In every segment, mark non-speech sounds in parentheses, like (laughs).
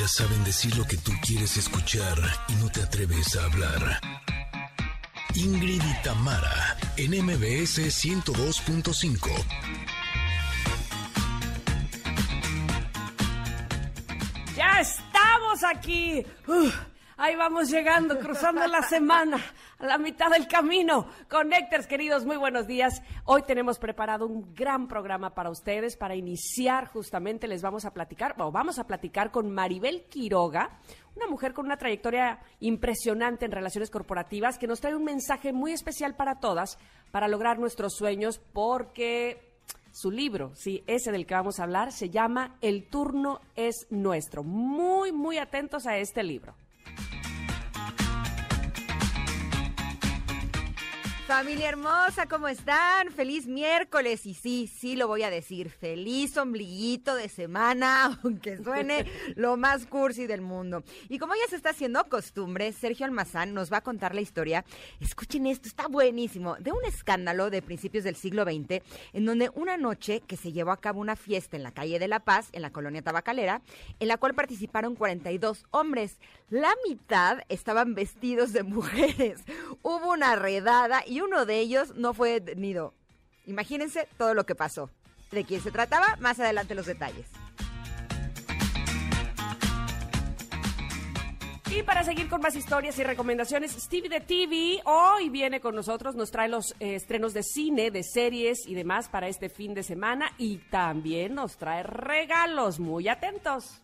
Ellas saben decir lo que tú quieres escuchar y no te atreves a hablar. Ingrid y Tamara, en MBS 102.5. Ya estamos aquí. Ahí vamos llegando, cruzando la semana, a la mitad del camino. Connectors, queridos, muy buenos días. Hoy tenemos preparado un gran programa para ustedes. Para iniciar, justamente, les vamos a platicar, o vamos a platicar con Maribel Quiroga, una mujer con una trayectoria impresionante en relaciones corporativas, que nos trae un mensaje muy especial para todas, para lograr nuestros sueños, porque su libro, sí, ese del que vamos a hablar, se llama El turno es nuestro. Muy, muy atentos a este libro. Familia hermosa, ¿cómo están? Feliz miércoles y sí, sí lo voy a decir, feliz ombliguito de semana, (laughs) aunque suene lo más cursi del mundo. Y como ya se está haciendo costumbre, Sergio Almazán nos va a contar la historia, escuchen esto, está buenísimo, de un escándalo de principios del siglo XX, en donde una noche que se llevó a cabo una fiesta en la calle de La Paz, en la colonia tabacalera, en la cual participaron 42 hombres. La mitad estaban vestidos de (laughs) mujeres. Hubo una redada y uno de ellos no fue detenido. Imagínense todo lo que pasó. ¿De quién se trataba? Más adelante los detalles. Y para seguir con más historias y recomendaciones, Stevie de TV hoy viene con nosotros, nos trae los eh, estrenos de cine, de series y demás para este fin de semana y también nos trae regalos. Muy atentos.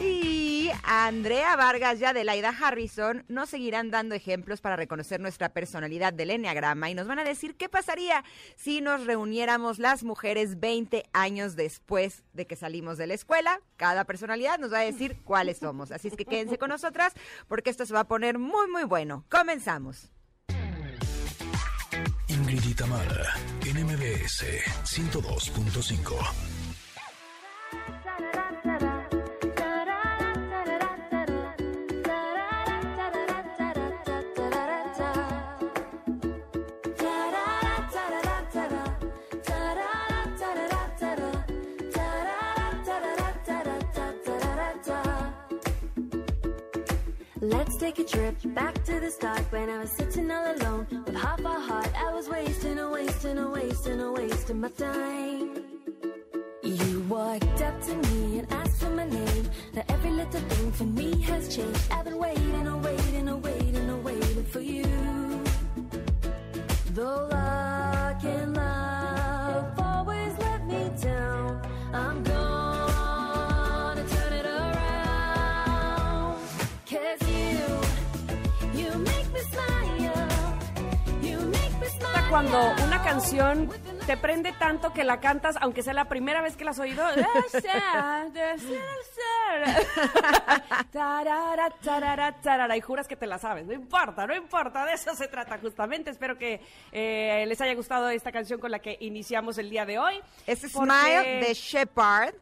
Y Andrea Vargas y Adelaida Harrison nos seguirán dando ejemplos para reconocer nuestra personalidad del Enneagrama y nos van a decir qué pasaría si nos reuniéramos las mujeres 20 años después de que salimos de la escuela. Cada personalidad nos va a decir cuáles somos. Así es que quédense con nosotras porque esto se va a poner muy, muy bueno. Comenzamos. Ingrid y Tamara, en MBS 102.5. Let's take a trip back to the start when I was sitting all alone with half a heart. I was wasting, a wasting, a wasting, a wasting my time. You walked up to me and asked for my name. Now every little thing for me has changed. I've been waiting, a waiting, a waiting, a waiting for you. Though luck Cuando una canción te prende tanto que la cantas, aunque sea la primera vez que la has oído. Y juras que te la sabes. No importa, no importa, de eso se trata justamente. Espero que eh, les haya gustado esta canción con la que iniciamos el día de hoy. Es porque- Smile de Shepard.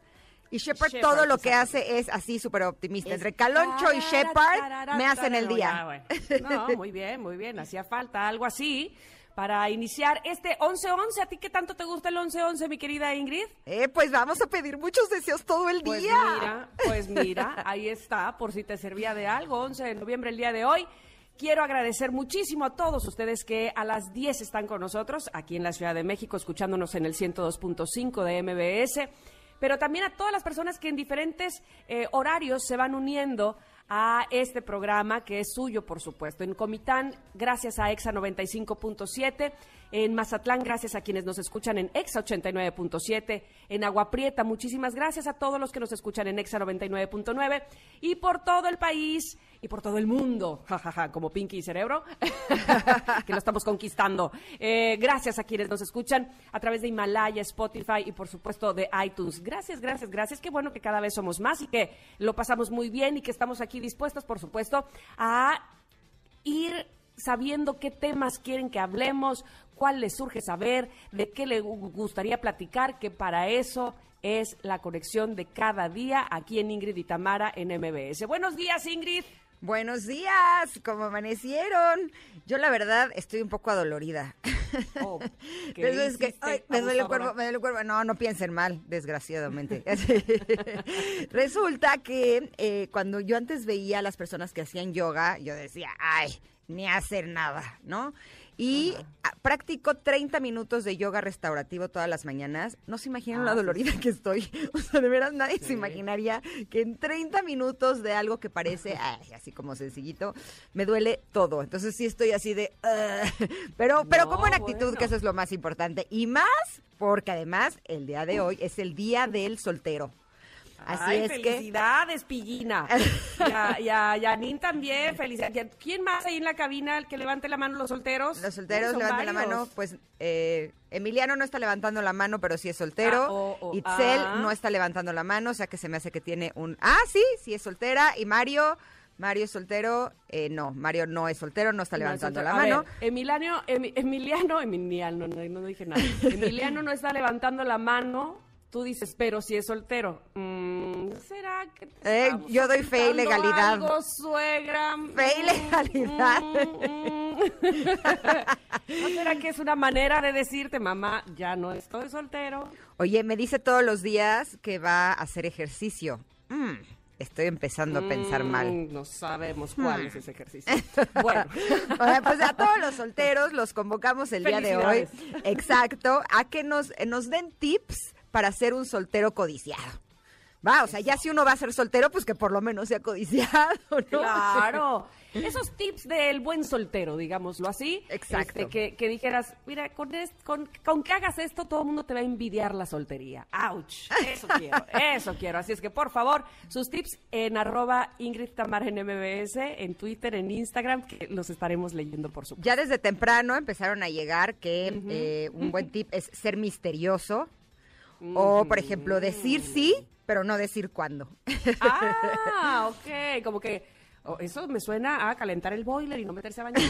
Y Shepard Shepard, todo lo que hace es así súper optimista. Entre Caloncho y Shepard me hacen el día. Bueno. No, muy bien, muy bien. Hacía falta algo así para iniciar este 11-11. ¿A ti qué tanto te gusta el 11-11, mi querida Ingrid? Eh, pues vamos a pedir muchos deseos todo el Pues día. mira, pues mira, (laughs) ahí está, por si te servía de algo, 11 de noviembre el día de hoy. Quiero agradecer muchísimo a todos ustedes que a las 10 están con nosotros aquí en la Ciudad de México, escuchándonos en el 102.5 de MBS, pero también a todas las personas que en diferentes eh, horarios se van uniendo a este programa que es suyo, por supuesto. En Comitán, gracias a EXA 95.7. En Mazatlán, gracias a quienes nos escuchan en EXA 89.7. En Agua Prieta, muchísimas gracias a todos los que nos escuchan en EXA 99.9. Y por todo el país y por todo el mundo, (laughs) jajaja, como Pinky y Cerebro, (laughs) que lo estamos conquistando. Eh, gracias a quienes nos escuchan a través de Himalaya, Spotify y por supuesto de iTunes. Gracias, gracias, gracias. Qué bueno que cada vez somos más y que lo pasamos muy bien y que estamos aquí dispuestos, por supuesto, a ir sabiendo qué temas quieren que hablemos, cuál les surge saber, de qué les gu- gustaría platicar, que para eso es la conexión de cada día aquí en Ingrid y Tamara en MBS. Buenos días, Ingrid. Buenos días, ¿cómo amanecieron? Yo la verdad estoy un poco adolorida. Oh, (laughs) ¿qué Eso es que, ay, me duele el cuerpo, me duele el cuerpo. No, no piensen mal, desgraciadamente. (laughs) Resulta que eh, cuando yo antes veía a las personas que hacían yoga, yo decía, ay, ni hacer nada, ¿no? Y practico 30 minutos de yoga restaurativo todas las mañanas. No se imaginan Ah, la sí, dolorida que estoy. (laughs) O sea, de veras nadie se imaginaría que en 30 minutos de algo que parece (laughs) ay, así como sencillito, me duele todo. Entonces sí estoy así de... Pero pero No, como en actitud, bueno. que eso es lo más importante. Y más porque además el día de hoy es el día del soltero. Así Ay, es que... felicidades, Pillina. (laughs) Y a, Yanin también, felicidades. ¿Quién más ahí en la cabina el que levante la mano los solteros? Los solteros levanten la mano, pues eh, Emiliano no está levantando la mano, pero sí es soltero. Ah, oh, oh, Itzel ah. no está levantando la mano, o sea que se me hace que tiene un... Ah, sí, sí es soltera. Y Mario, Mario es soltero. Eh, no, Mario no es soltero, no está No, levantando es la mano. ver, Emiliano, Emi- Emiliano, Emiliano, no, no dije nada. (laughs) Emiliano no está levantando la mano. Tú dices, pero si es soltero. Mm, ¿Será que te Eh, yo doy fe y legalidad. algo, suegra? Fe y Mm, legalidad. mm, mm. (laughs) ¿No será que es una manera de decirte, mamá, ya no estoy soltero? Oye, me dice todos los días que va a hacer ejercicio. Mm, estoy empezando a pensar Mm, mal. No sabemos cuál es ese ejercicio. Bueno. (laughs) Bueno, pues a todos los solteros los convocamos el día de hoy. Exacto, a que nos, eh, nos den tips para ser un soltero codiciado. Va, o sea, ya si uno va a ser soltero, pues que por lo menos sea codiciado, ¿no? Claro. (laughs) Esos tips del buen soltero, digámoslo así. Exacto. Este, que, que dijeras, mira, con, es- con, con que hagas esto, todo el mundo te va a envidiar la soltería. ¡Auch! Eso quiero, (laughs) eso quiero. Así es que, por favor, sus tips en arroba Ingrid Tamar en MBS, en Twitter, en Instagram, que los estaremos leyendo, por supuesto. Ya desde temprano empezaron a llegar que eh, un buen tip es ser misterioso. O, por ejemplo, decir sí, pero no decir cuándo. Ah, (laughs) ok. Como que oh, eso me suena a calentar el boiler y no meterse a bañar.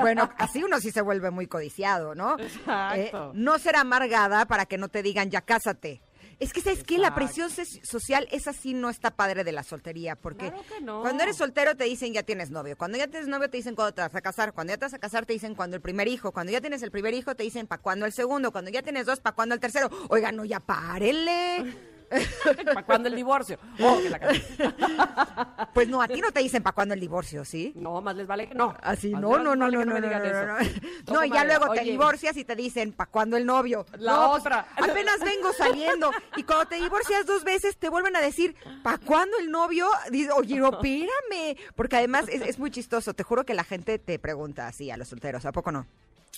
Bueno, así uno sí se vuelve muy codiciado, ¿no? Exacto. Eh, no ser amargada para que no te digan ya cásate. Es que, ¿sabes qué? La presión social, esa sí no está padre de la soltería, porque Claro que no. cuando eres soltero te dicen ya tienes novio, cuando ya tienes novio te dicen cuándo te vas a casar, cuando ya te vas a casar te dicen cuándo el primer hijo, cuando ya tienes el primer hijo te dicen para cuándo el segundo, cuando ya tienes dos, para cuándo el tercero. Oigan, no, ya párenle. ¿Para cuándo el divorcio? Oh, que la. Pues no, a ti no te dicen para cuándo el divorcio, ¿sí? No, más les vale que no. Así, Más no, no, no, vale no, no, no, no, no, no. No, y ya luego te Oye, divorcias y te dicen, ¿para cuándo el novio? La No, pues, otra. apenas vengo saliendo. Y cuando te divorcias dos veces, te vuelven a decir, ¿para cuándo el novio? Dices, oye, no, espérame. Porque además es, es muy chistoso. Te juro que la gente te pregunta así a los solteros, ¿a poco no?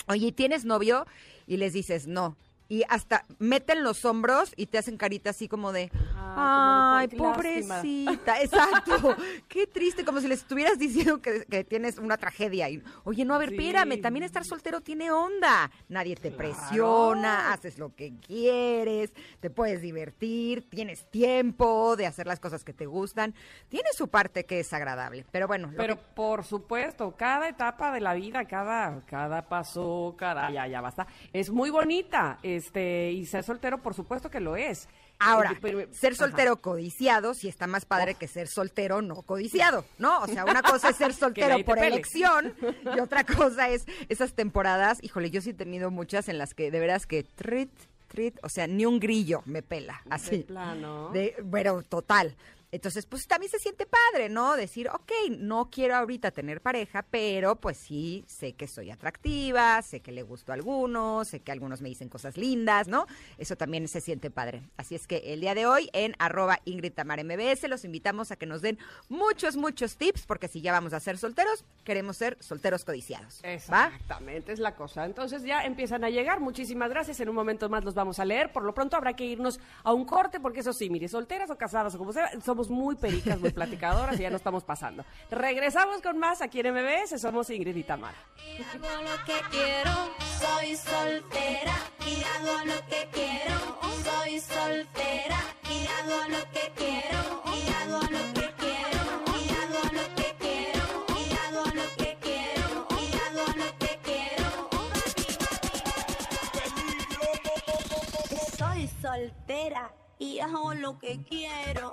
Oye, ¿tienes novio? Y les dices, no. Y hasta meten los hombros y te hacen carita así como de, Ay, ay, como de, qué lástima". pobrecita, (laughs) exacto. Qué triste, como si les estuvieras diciendo que, que tienes una tragedia. Y, Oye, no, a ver, Sí. espérame, también estar soltero tiene onda. Nadie te presiona, haces lo que quieres, te puedes divertir, tienes tiempo de hacer las cosas que te gustan. Tiene su parte que es agradable. Pero bueno, lo Pero que- por supuesto, cada etapa de la vida, cada, cada paso, cada, ya, ya basta, es muy bonita. Este, y ser soltero, por supuesto que lo es. Ahora, Eh, pero- ser ajá. soltero codiciado sí está más padre que ser soltero no codiciado, ¿no? O sea, una cosa es ser (laughs) soltero por pele. elección (laughs) y otra cosa es esas temporadas, híjole, yo sí he tenido muchas en las que de veras que trit, trit, o sea, ni un grillo me pela, así. De plano. De, bueno, total. Entonces, pues también se siente padre, ¿no? Decir, ok, no quiero ahorita tener pareja, pero pues sí, sé que soy atractiva, sé que le gusto a algunos, sé que algunos me dicen cosas lindas, ¿no? Eso también se siente padre. Así es que el día de hoy en arroba Ingrid Tamar MBS los invitamos a que nos den muchos, muchos tips, porque si ya vamos a ser solteros, queremos ser solteros codiciados. Exactamente, es la cosa. Entonces ya empiezan a llegar. Muchísimas gracias. En un momento más los vamos a leer. Por lo pronto habrá que irnos a un corte, porque eso sí, mire, solteras o casadas o como sea, somos muy pericas, muy platicadoras y ya no estamos pasando. Regresamos con más aquí en MBS. Somos Ingrid y Tamara. Y hago lo que quiero, soy soltera y hago lo que quiero, soy soltera y hago lo que quiero, y hago lo que quiero. Soy soltera y hago lo que quiero.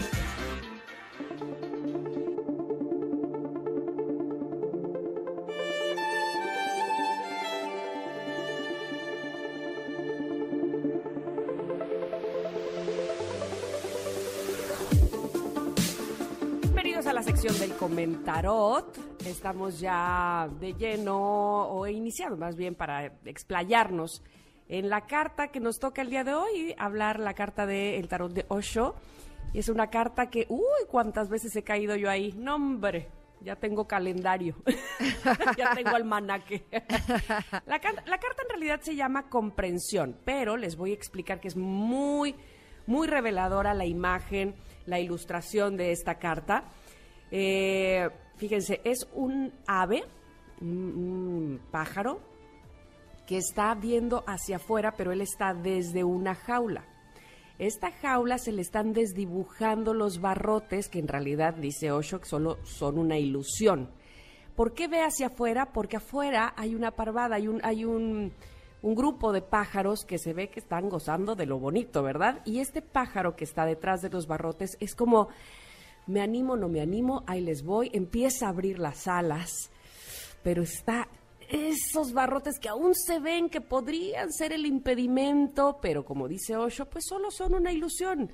Comentarot. Estamos ya de lleno, o iniciado más bien, para explayarnos en la carta que nos toca el día de hoy, hablar la carta del tarot de Osho. Y es una carta que, uy, cuántas veces he caído yo ahí. No, hombre, ya tengo calendario, (laughs) ya tengo almanaque. (laughs) la carta en realidad se llama comprensión, pero les voy a explicar que es muy, muy reveladora la imagen, la ilustración de esta carta. Eh, fíjense, es un ave, un, pájaro, que está viendo hacia afuera, pero él está desde una jaula. Esta jaula se le están desdibujando los barrotes, que en realidad, dice Osho, que solo son una ilusión. ¿Por qué ve hacia afuera? Porque afuera hay una parvada, hay un grupo de pájaros que se ve que están gozando de lo bonito, ¿verdad? Y este pájaro que está detrás de los barrotes es como, me animo, no me animo, ahí les voy, empieza a abrir las alas, pero está esos barrotes que aún se ven que podrían ser el impedimento, pero como dice Osho, pues solo son una ilusión.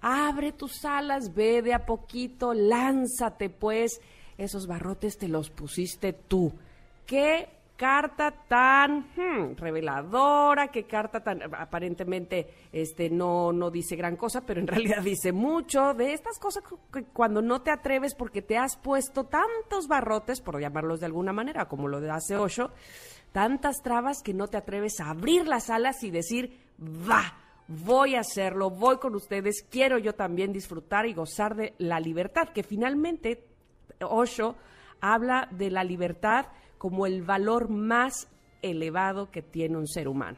Abre tus alas, ve de a poquito, lánzate pues. Esos barrotes te los pusiste tú. ¿Qué carta tan hmm, reveladora? ¿Qué carta tan aparentemente este no no dice gran cosa, pero en (laughs) realidad dice mucho de estas cosas que cuando no te atreves porque te has puesto tantos barrotes, por llamarlos de alguna manera, como lo hace Osho, tantas trabas que no te atreves a abrir las alas y decir, va, voy a hacerlo, voy con ustedes, quiero yo también disfrutar y gozar de la libertad, que finalmente Osho habla de la libertad como el valor más elevado que tiene un ser humano.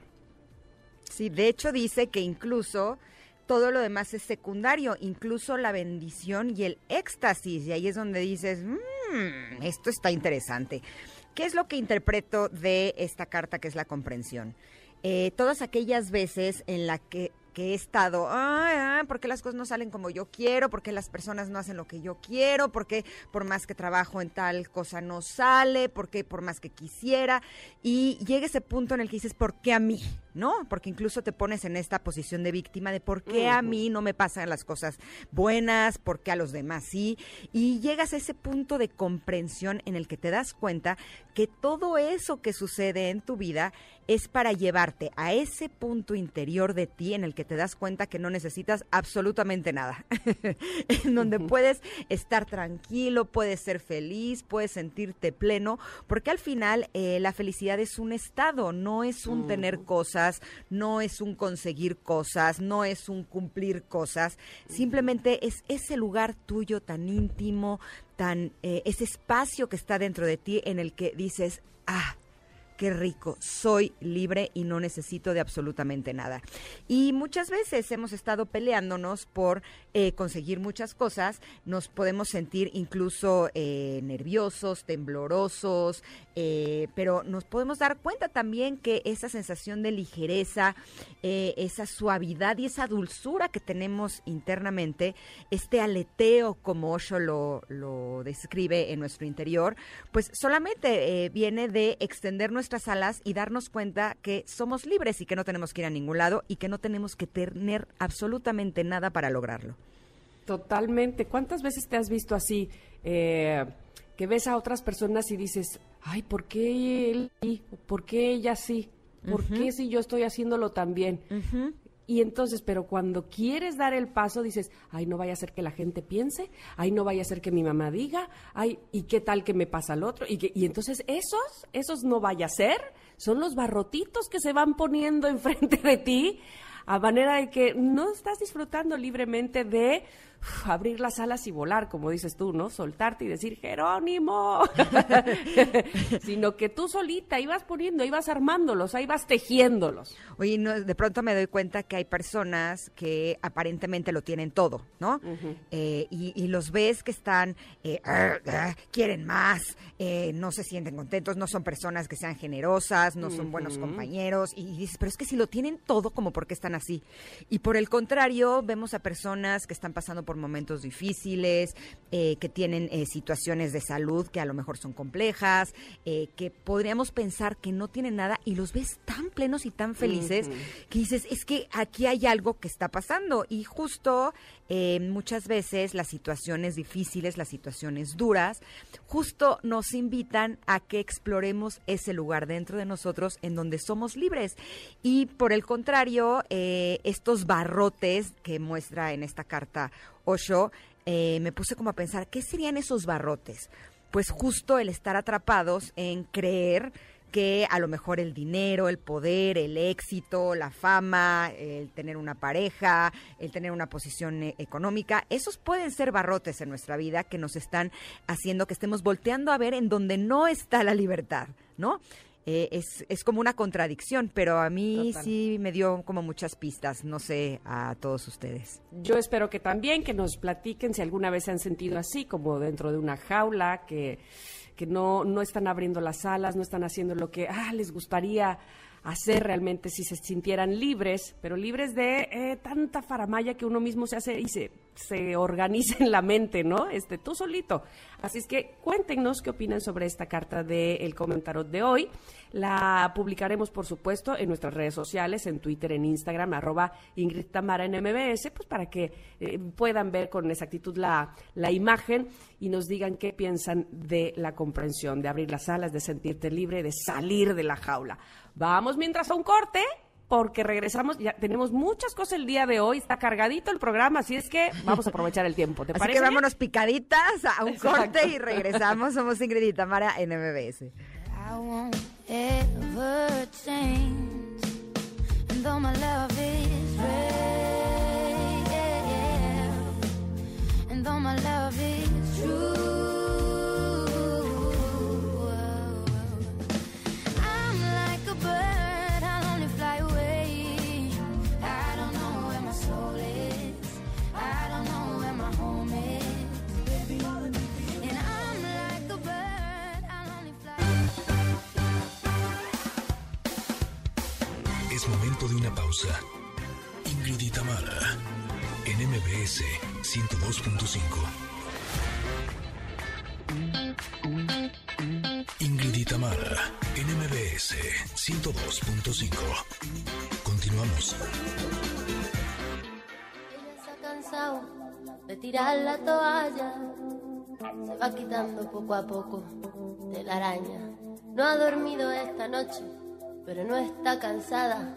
Sí, de hecho dice que incluso todo lo demás es secundario, incluso la bendición y el éxtasis. Y ahí es donde dices, "Mm, esto está interesante. ¿Qué es lo que interpreto de esta carta que es la comprensión? Eh, todas aquellas veces en las que, que he estado, "Ay, ah, ¿por qué las cosas no salen como yo quiero? ¿Por qué las personas no hacen lo que yo quiero? ¿Por qué por más que trabajo en tal cosa no sale? ¿Por qué por más que quisiera? Y llega ese punto en el que dices, ¿por qué a mí? ¿No? Porque incluso te pones en esta posición de víctima de por qué a mí no me pasan las cosas buenas, por qué a los demás sí. Y llegas a ese punto de comprensión en el que te das cuenta que todo eso que sucede en tu vida es para llevarte a ese punto interior de ti en el que te das cuenta que no necesitas absolutamente nada. (laughs) en donde puedes estar tranquilo, puedes ser feliz, puedes sentirte pleno, porque al final eh, la felicidad es un estado, no es un tener cosas, no es un conseguir cosas, no es un cumplir cosas, simplemente es ese lugar tuyo tan íntimo, tan eh, ese espacio que está dentro de ti en el que dices, ah, qué rico, soy libre y no necesito de absolutamente nada. Y muchas veces hemos estado peleándonos por eh, conseguir muchas cosas, nos podemos sentir incluso eh, nerviosos, temblorosos, eh, pero nos podemos dar cuenta también que esa sensación de ligereza, eh, esa suavidad y esa dulzura que tenemos internamente, este aleteo como Osho lo, lo describe en nuestro interior, pues solamente eh, viene de extender nuestras alas y darnos cuenta que somos libres y que no tenemos que ir a ningún lado y que no tenemos que tener absolutamente nada para lograrlo. Totalmente. ¿Cuántas veces te has visto así? que ves a otras personas y dices, ay, ¿por qué él sí? ¿Por qué ella sí? ¿Por qué si yo estoy haciéndolo tan bien? Y entonces, pero cuando quieres dar el paso, dices, ay, no vaya a ser que la gente piense, ay, no vaya a ser que mi mamá diga, ay, ¿y qué tal que me pasa al otro? Y, que, y entonces esos, esos no vaya a ser, son los barrotitos que se van poniendo (laughs) enfrente de ti a manera de que no estás disfrutando libremente de abrir las alas y volar, como dices tú, ¿no? Soltarte y decir, Jerónimo, (laughs) sino que tú solita ibas poniendo, ibas armándolos, ahí vas tejiéndolos. Oye, no, de pronto me doy cuenta que hay personas que aparentemente lo tienen todo, ¿no? Eh, y, y los ves que están, eh, "Arr, ah", quieren más, eh, no se sienten contentos, no son personas que sean generosas, no son buenos compañeros. Y, y dices, pero es que si lo tienen todo, como por qué están así? Y por el contrario, vemos a personas que están pasando por momentos difíciles, eh, que tienen eh, situaciones de salud que a lo mejor son complejas, eh, que podríamos pensar que no tienen nada y los ves tan plenos y tan felices que dices, es que aquí hay algo que está pasando. Y justo eh, muchas veces las situaciones difíciles, las situaciones duras, justo nos invitan a que exploremos ese lugar dentro de nosotros en donde somos libres. Y por el contrario, eh, estos barrotes que muestra en esta carta Osho, eh, me puse como a pensar, ¿qué serían esos barrotes? Pues justo el estar atrapados en creer que a lo mejor el dinero, el poder, el éxito, la fama, el tener una pareja, el tener una posición eh, económica, esos pueden ser barrotes en nuestra vida que nos están haciendo que estemos volteando a ver en donde no está la libertad, ¿no? Eh, es, es como una contradicción, pero a mí Total. sí me dio como muchas pistas, no sé a todos ustedes. Yo espero que también, que nos platiquen si alguna vez se han sentido así, como dentro de una jaula, que, que no, no están abriendo las alas, no están haciendo lo que ah, les gustaría hacer realmente si se sintieran libres, pero libres de eh, tanta faramaya que uno mismo se hace y se, se organiza en la mente, ¿no? Este, tú solito. Así es que cuéntenos qué opinan sobre esta carta del El Comentarot de hoy. La publicaremos, por supuesto, en nuestras redes sociales, en Twitter, en Instagram, arroba Ingrid Tamara en MBS, pues para que eh, puedan ver con exactitud la, la imagen y nos digan qué piensan de la comprensión, de abrir las alas, de sentirte libre, de salir de la jaula. Vamos mientras a un corte. Porque regresamos, ya tenemos muchas cosas el día de hoy, está cargadito el programa, así es que vamos a aprovechar el tiempo. ¿Te (laughs) Así parece? que vámonos picaditas a un Exacto. corte y regresamos. Somos Ingrid y Tamara en MBS. I won't ever change. And though my love is real, and though my love is true, De una pausa. Ingrid y Tamara, en MBS 102.5. Ingrid y Tamara, en MBS 102.5. Continuamos. Ella se ha cansado de tirar la toalla. Se va quitando poco a poco de la araña. No ha dormido esta noche, pero no está cansada.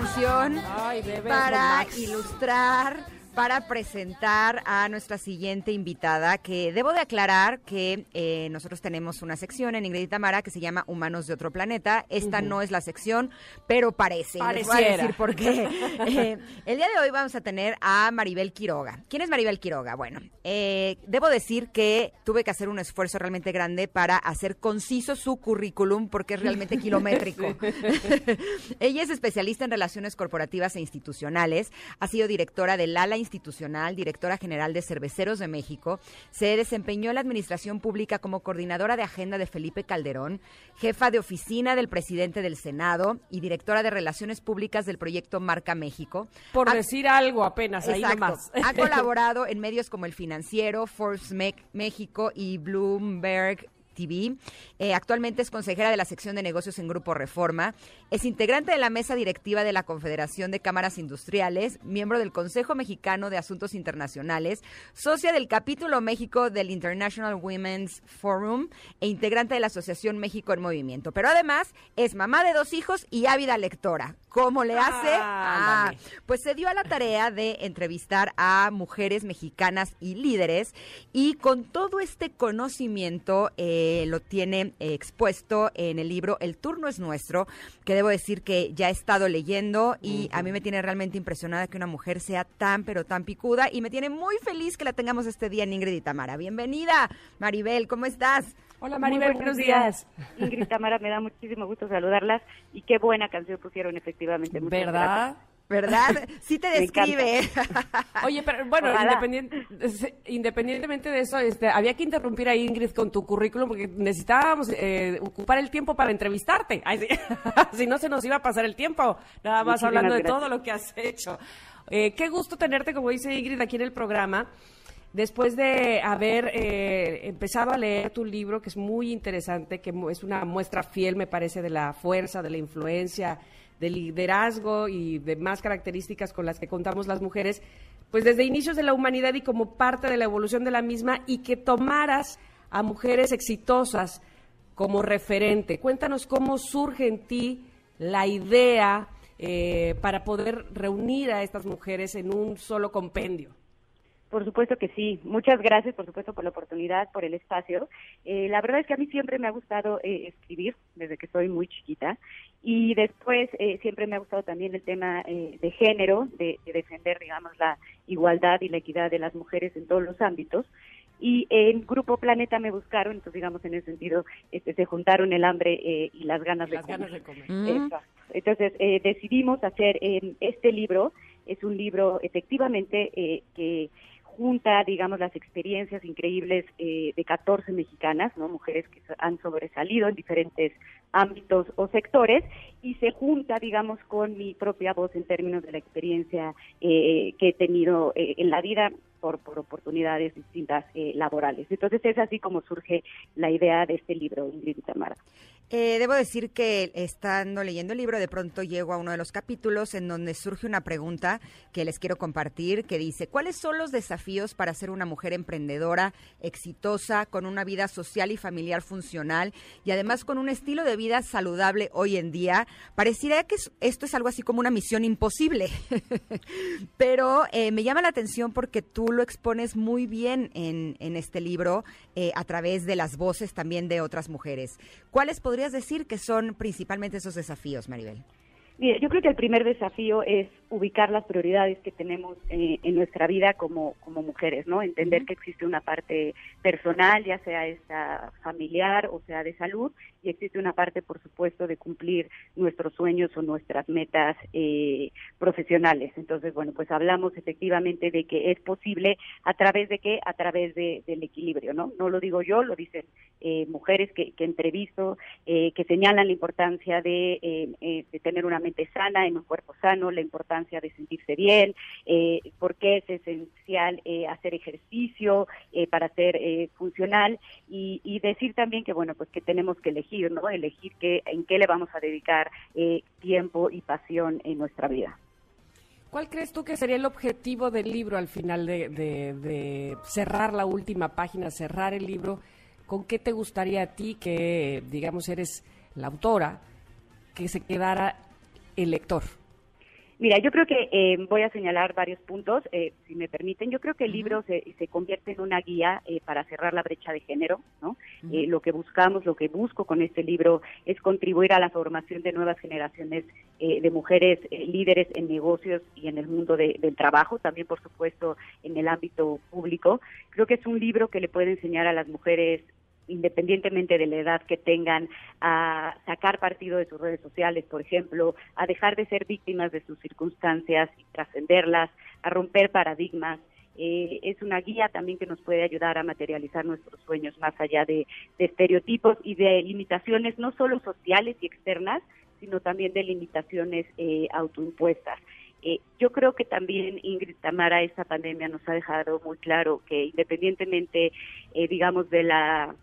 canción Ay, bebé, lo para ilustrar, para presentar a nuestra siguiente invitada, que debo de aclarar que eh, nosotros tenemos una sección en Ingrid y Tamara que se llama Humanos de otro planeta. Esta no es la sección, pero parece. les voy a Pareciera. decir por qué. (laughs) Eh, el día de hoy vamos a tener a Maribel Quiroga. ¿Quién es Maribel Quiroga? Bueno, eh, debo decir que tuve que hacer un esfuerzo realmente grande para hacer conciso su currículum porque es realmente (laughs) kilométrico. (laughs) Ella es especialista en relaciones corporativas e institucionales, ha sido directora del ALA institucional, directora general de Cerveceros de México. Se desempeñó en la administración pública como coordinadora de agenda de Felipe Calderón, jefa de oficina del presidente del Senado y directora de Relaciones Públicas del proyecto Marca México. Por Ha- decir algo apenas, ahí Exacto. nomás. Ha (laughs) colaborado en medios como El Financiero, Forbes México y Bloomberg TV. Eh, actualmente es consejera de la sección de negocios en Grupo Reforma. Es integrante de la mesa directiva de la Confederación de Cámaras Industriales, miembro del Consejo Mexicano de Asuntos Internacionales, socia del capítulo México del International Women's Forum e integrante de la Asociación México en Movimiento. Pero además es mamá de dos hijos y ávida lectora. ¿Cómo le hace? Ah, Ah, pues se dio a la tarea de entrevistar a mujeres mexicanas y líderes y con todo este conocimiento eh, lo tiene eh, expuesto en el libro El turno es nuestro, que debo decir que ya he estado leyendo y a mí me tiene realmente impresionada que una mujer sea tan pero tan picuda y me tiene muy feliz que la tengamos este día en Ingrid y Tamara. Bienvenida, Maribel, ¿cómo estás? Hola Muy Maribel, buenos días. Ingrid Tamara, me da muchísimo gusto saludarlas y qué buena canción pusieron efectivamente. Muchas gracias. ¿Verdad? (laughs) Sí te describe. (laughs) Oye, pero bueno, Ojalá. independien- independientemente de eso, este, había que interrumpir a Ingrid con tu currículum porque necesitábamos eh, ocupar el tiempo para entrevistarte. Ay, sí. (laughs) si no, se nos iba a pasar el tiempo, nada más Muchísimas hablando de gracias. todo lo que has hecho. Eh, qué gusto tenerte, como dice Ingrid, aquí en el programa. Después de haber eh, empezado a leer tu libro, que es muy interesante, que es una muestra fiel, me parece, de la fuerza, de la influencia, del liderazgo y demás características con las que contamos las mujeres, pues desde inicios de la humanidad y como parte de la evolución de la misma, y que tomaras a mujeres exitosas como referente. Cuéntanos cómo surge en ti la idea eh, para poder reunir a estas mujeres en un solo compendio. Por supuesto que sí. Muchas gracias, por supuesto, por la oportunidad, por el espacio. Eh, la verdad es que a mí siempre me ha gustado eh, escribir, desde que soy muy chiquita. Y después eh, siempre me ha gustado también el tema eh, de género, de, de defender, digamos, la igualdad y la equidad de las mujeres en todos los ámbitos. Y en Grupo Planeta me buscaron, entonces, digamos, en ese sentido, este, se juntaron el hambre eh, y las ganas de Las comer. ganas de comer. Mm. Exacto. Entonces, eh, decidimos hacer eh, este libro. Es un libro, efectivamente, eh, que junta, digamos, las experiencias increíbles eh, de 14 mexicanas, ¿no? Mujeres que han sobresalido en diferentes ámbitos o sectores y se junta, digamos, con mi propia voz en términos de la experiencia eh, que he tenido eh, en la vida por, por oportunidades distintas eh, laborales. Entonces es así como surge la idea de este libro, Ingrid Tamara. Eh, debo decir que estando leyendo el libro, de pronto llego a uno de los capítulos en donde surge una pregunta que les quiero compartir, que dice, ¿cuáles son los desafíos para ser una mujer emprendedora, exitosa, con una vida social y familiar funcional y además con un estilo de vida saludable hoy en día? Pareciera que es- esto es algo así como una misión imposible, (laughs) pero eh, me llama la atención porque tú lo expones muy bien en, en este libro eh, a través de las voces también de otras mujeres. ¿Cuáles podrías decir que son principalmente esos desafíos, Maribel? Mire, yo creo que el primer desafío es ubicar las prioridades que tenemos eh, en nuestra vida como, como mujeres, ¿no? Entender que existe una parte personal, ya sea esta familiar o sea de salud, y existe una parte, por supuesto, de cumplir nuestros sueños o nuestras metas eh, profesionales. Entonces, bueno, pues hablamos efectivamente de que es posible a través de qué? A través de, del equilibrio, ¿no? No lo digo yo, lo dicen eh, mujeres que, que entrevisto, eh, que señalan la importancia de, eh, eh, de tener una mente sana, en un cuerpo sano, la importancia de sentirse bien, por qué es esencial hacer ejercicio para ser funcional y, y decir también que, bueno, pues que tenemos que elegir, ¿no? Elegir qué, en qué le vamos a dedicar eh, tiempo y pasión en nuestra vida. ¿Cuál crees tú que sería el objetivo del libro al final de, de- de cerrar la última página, cerrar el libro? ¿Con qué te gustaría a ti, que digamos eres la autora, que se quedara el lector? Mira, yo creo que eh, voy a señalar varios puntos, eh, si me permiten. Yo creo que el libro se, se convierte en una guía eh, para cerrar la brecha de género, ¿no? Eh, lo que buscamos, lo que busco con este libro es contribuir a la formación de nuevas generaciones eh, de mujeres eh, líderes en negocios y en el mundo de- del trabajo, también por supuesto en el ámbito público. Creo que es un libro que le puede enseñar a las mujeres independientemente de la edad que tengan, a sacar partido de sus redes sociales, por ejemplo, a dejar de ser víctimas de sus circunstancias y trascenderlas, a romper paradigmas. Eh, es una guía también que nos puede ayudar a materializar nuestros sueños más allá de, estereotipos y de limitaciones no solo sociales y externas, sino también de limitaciones eh, autoimpuestas. Eh, yo creo que también, Ingrid Tamara, esta pandemia nos ha dejado muy claro que independientemente, eh, digamos, de la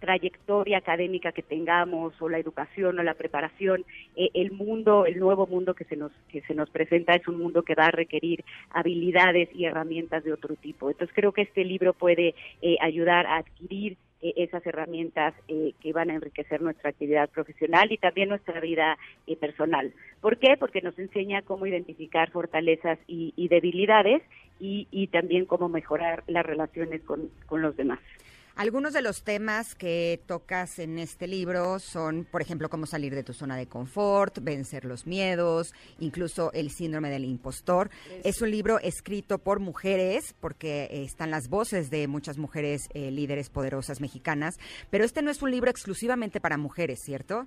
trayectoria académica que tengamos o la educación o la preparación, eh, el mundo, el nuevo mundo que se nos que se nos presenta es un mundo que va a requerir habilidades y herramientas de otro tipo. Entonces creo que este libro puede eh, ayudar a adquirir eh, esas herramientas eh, que van a enriquecer nuestra actividad profesional y también nuestra vida eh, personal. ¿Por qué? Porque nos enseña cómo identificar fortalezas y, debilidades y, y también cómo mejorar las relaciones con, con los demás. Algunos de los temas que tocas en este libro son, por ejemplo, cómo salir de tu zona de confort, vencer los miedos, incluso el síndrome del impostor. Es un libro escrito por mujeres, porque eh, están las voces de muchas mujeres eh, líderes poderosas mexicanas, pero este no es un libro exclusivamente para mujeres, ¿cierto?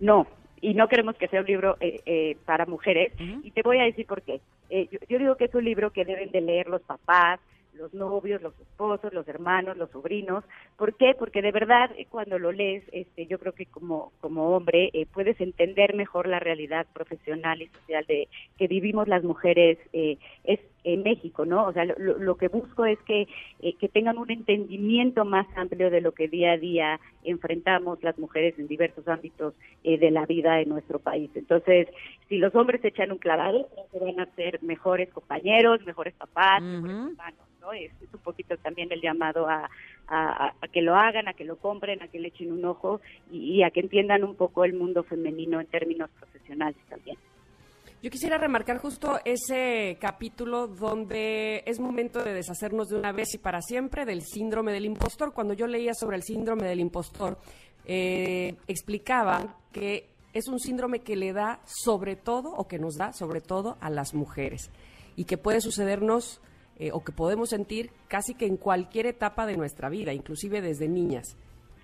No, y no queremos que sea un libro eh, eh, para mujeres. Y te voy a decir por qué. Eh, yo, yo digo que es un libro que deben de leer los papás, los novios, los esposos, los hermanos, los sobrinos. ¿Por qué? Porque de verdad eh, cuando lo lees, este, yo creo que como hombre eh, puedes entender mejor la realidad profesional y social de que vivimos las mujeres eh, es en México, ¿no? O sea, lo, que busco es que eh, que tengan un entendimiento más amplio de lo que día a día enfrentamos las mujeres en diversos ámbitos eh, de la vida en nuestro país. Entonces, si los hombres se echan un clavado, que van a ser mejores compañeros, mejores papás, mejores hermanos, ¿no? Es, es un poquito también el llamado a, a, a que lo hagan, a que lo compren, a que le echen un ojo y, y a que entiendan un poco el mundo femenino en términos profesionales también. Yo quisiera remarcar justo ese capítulo donde es momento de deshacernos de una vez y para siempre del síndrome del impostor. Cuando yo leía sobre el síndrome del impostor, eh, explicaban que es un síndrome que le da sobre todo, o que nos da sobre todo a las mujeres, y que puede sucedernos eh, o que podemos sentir casi que en cualquier etapa de nuestra vida, inclusive desde niñas.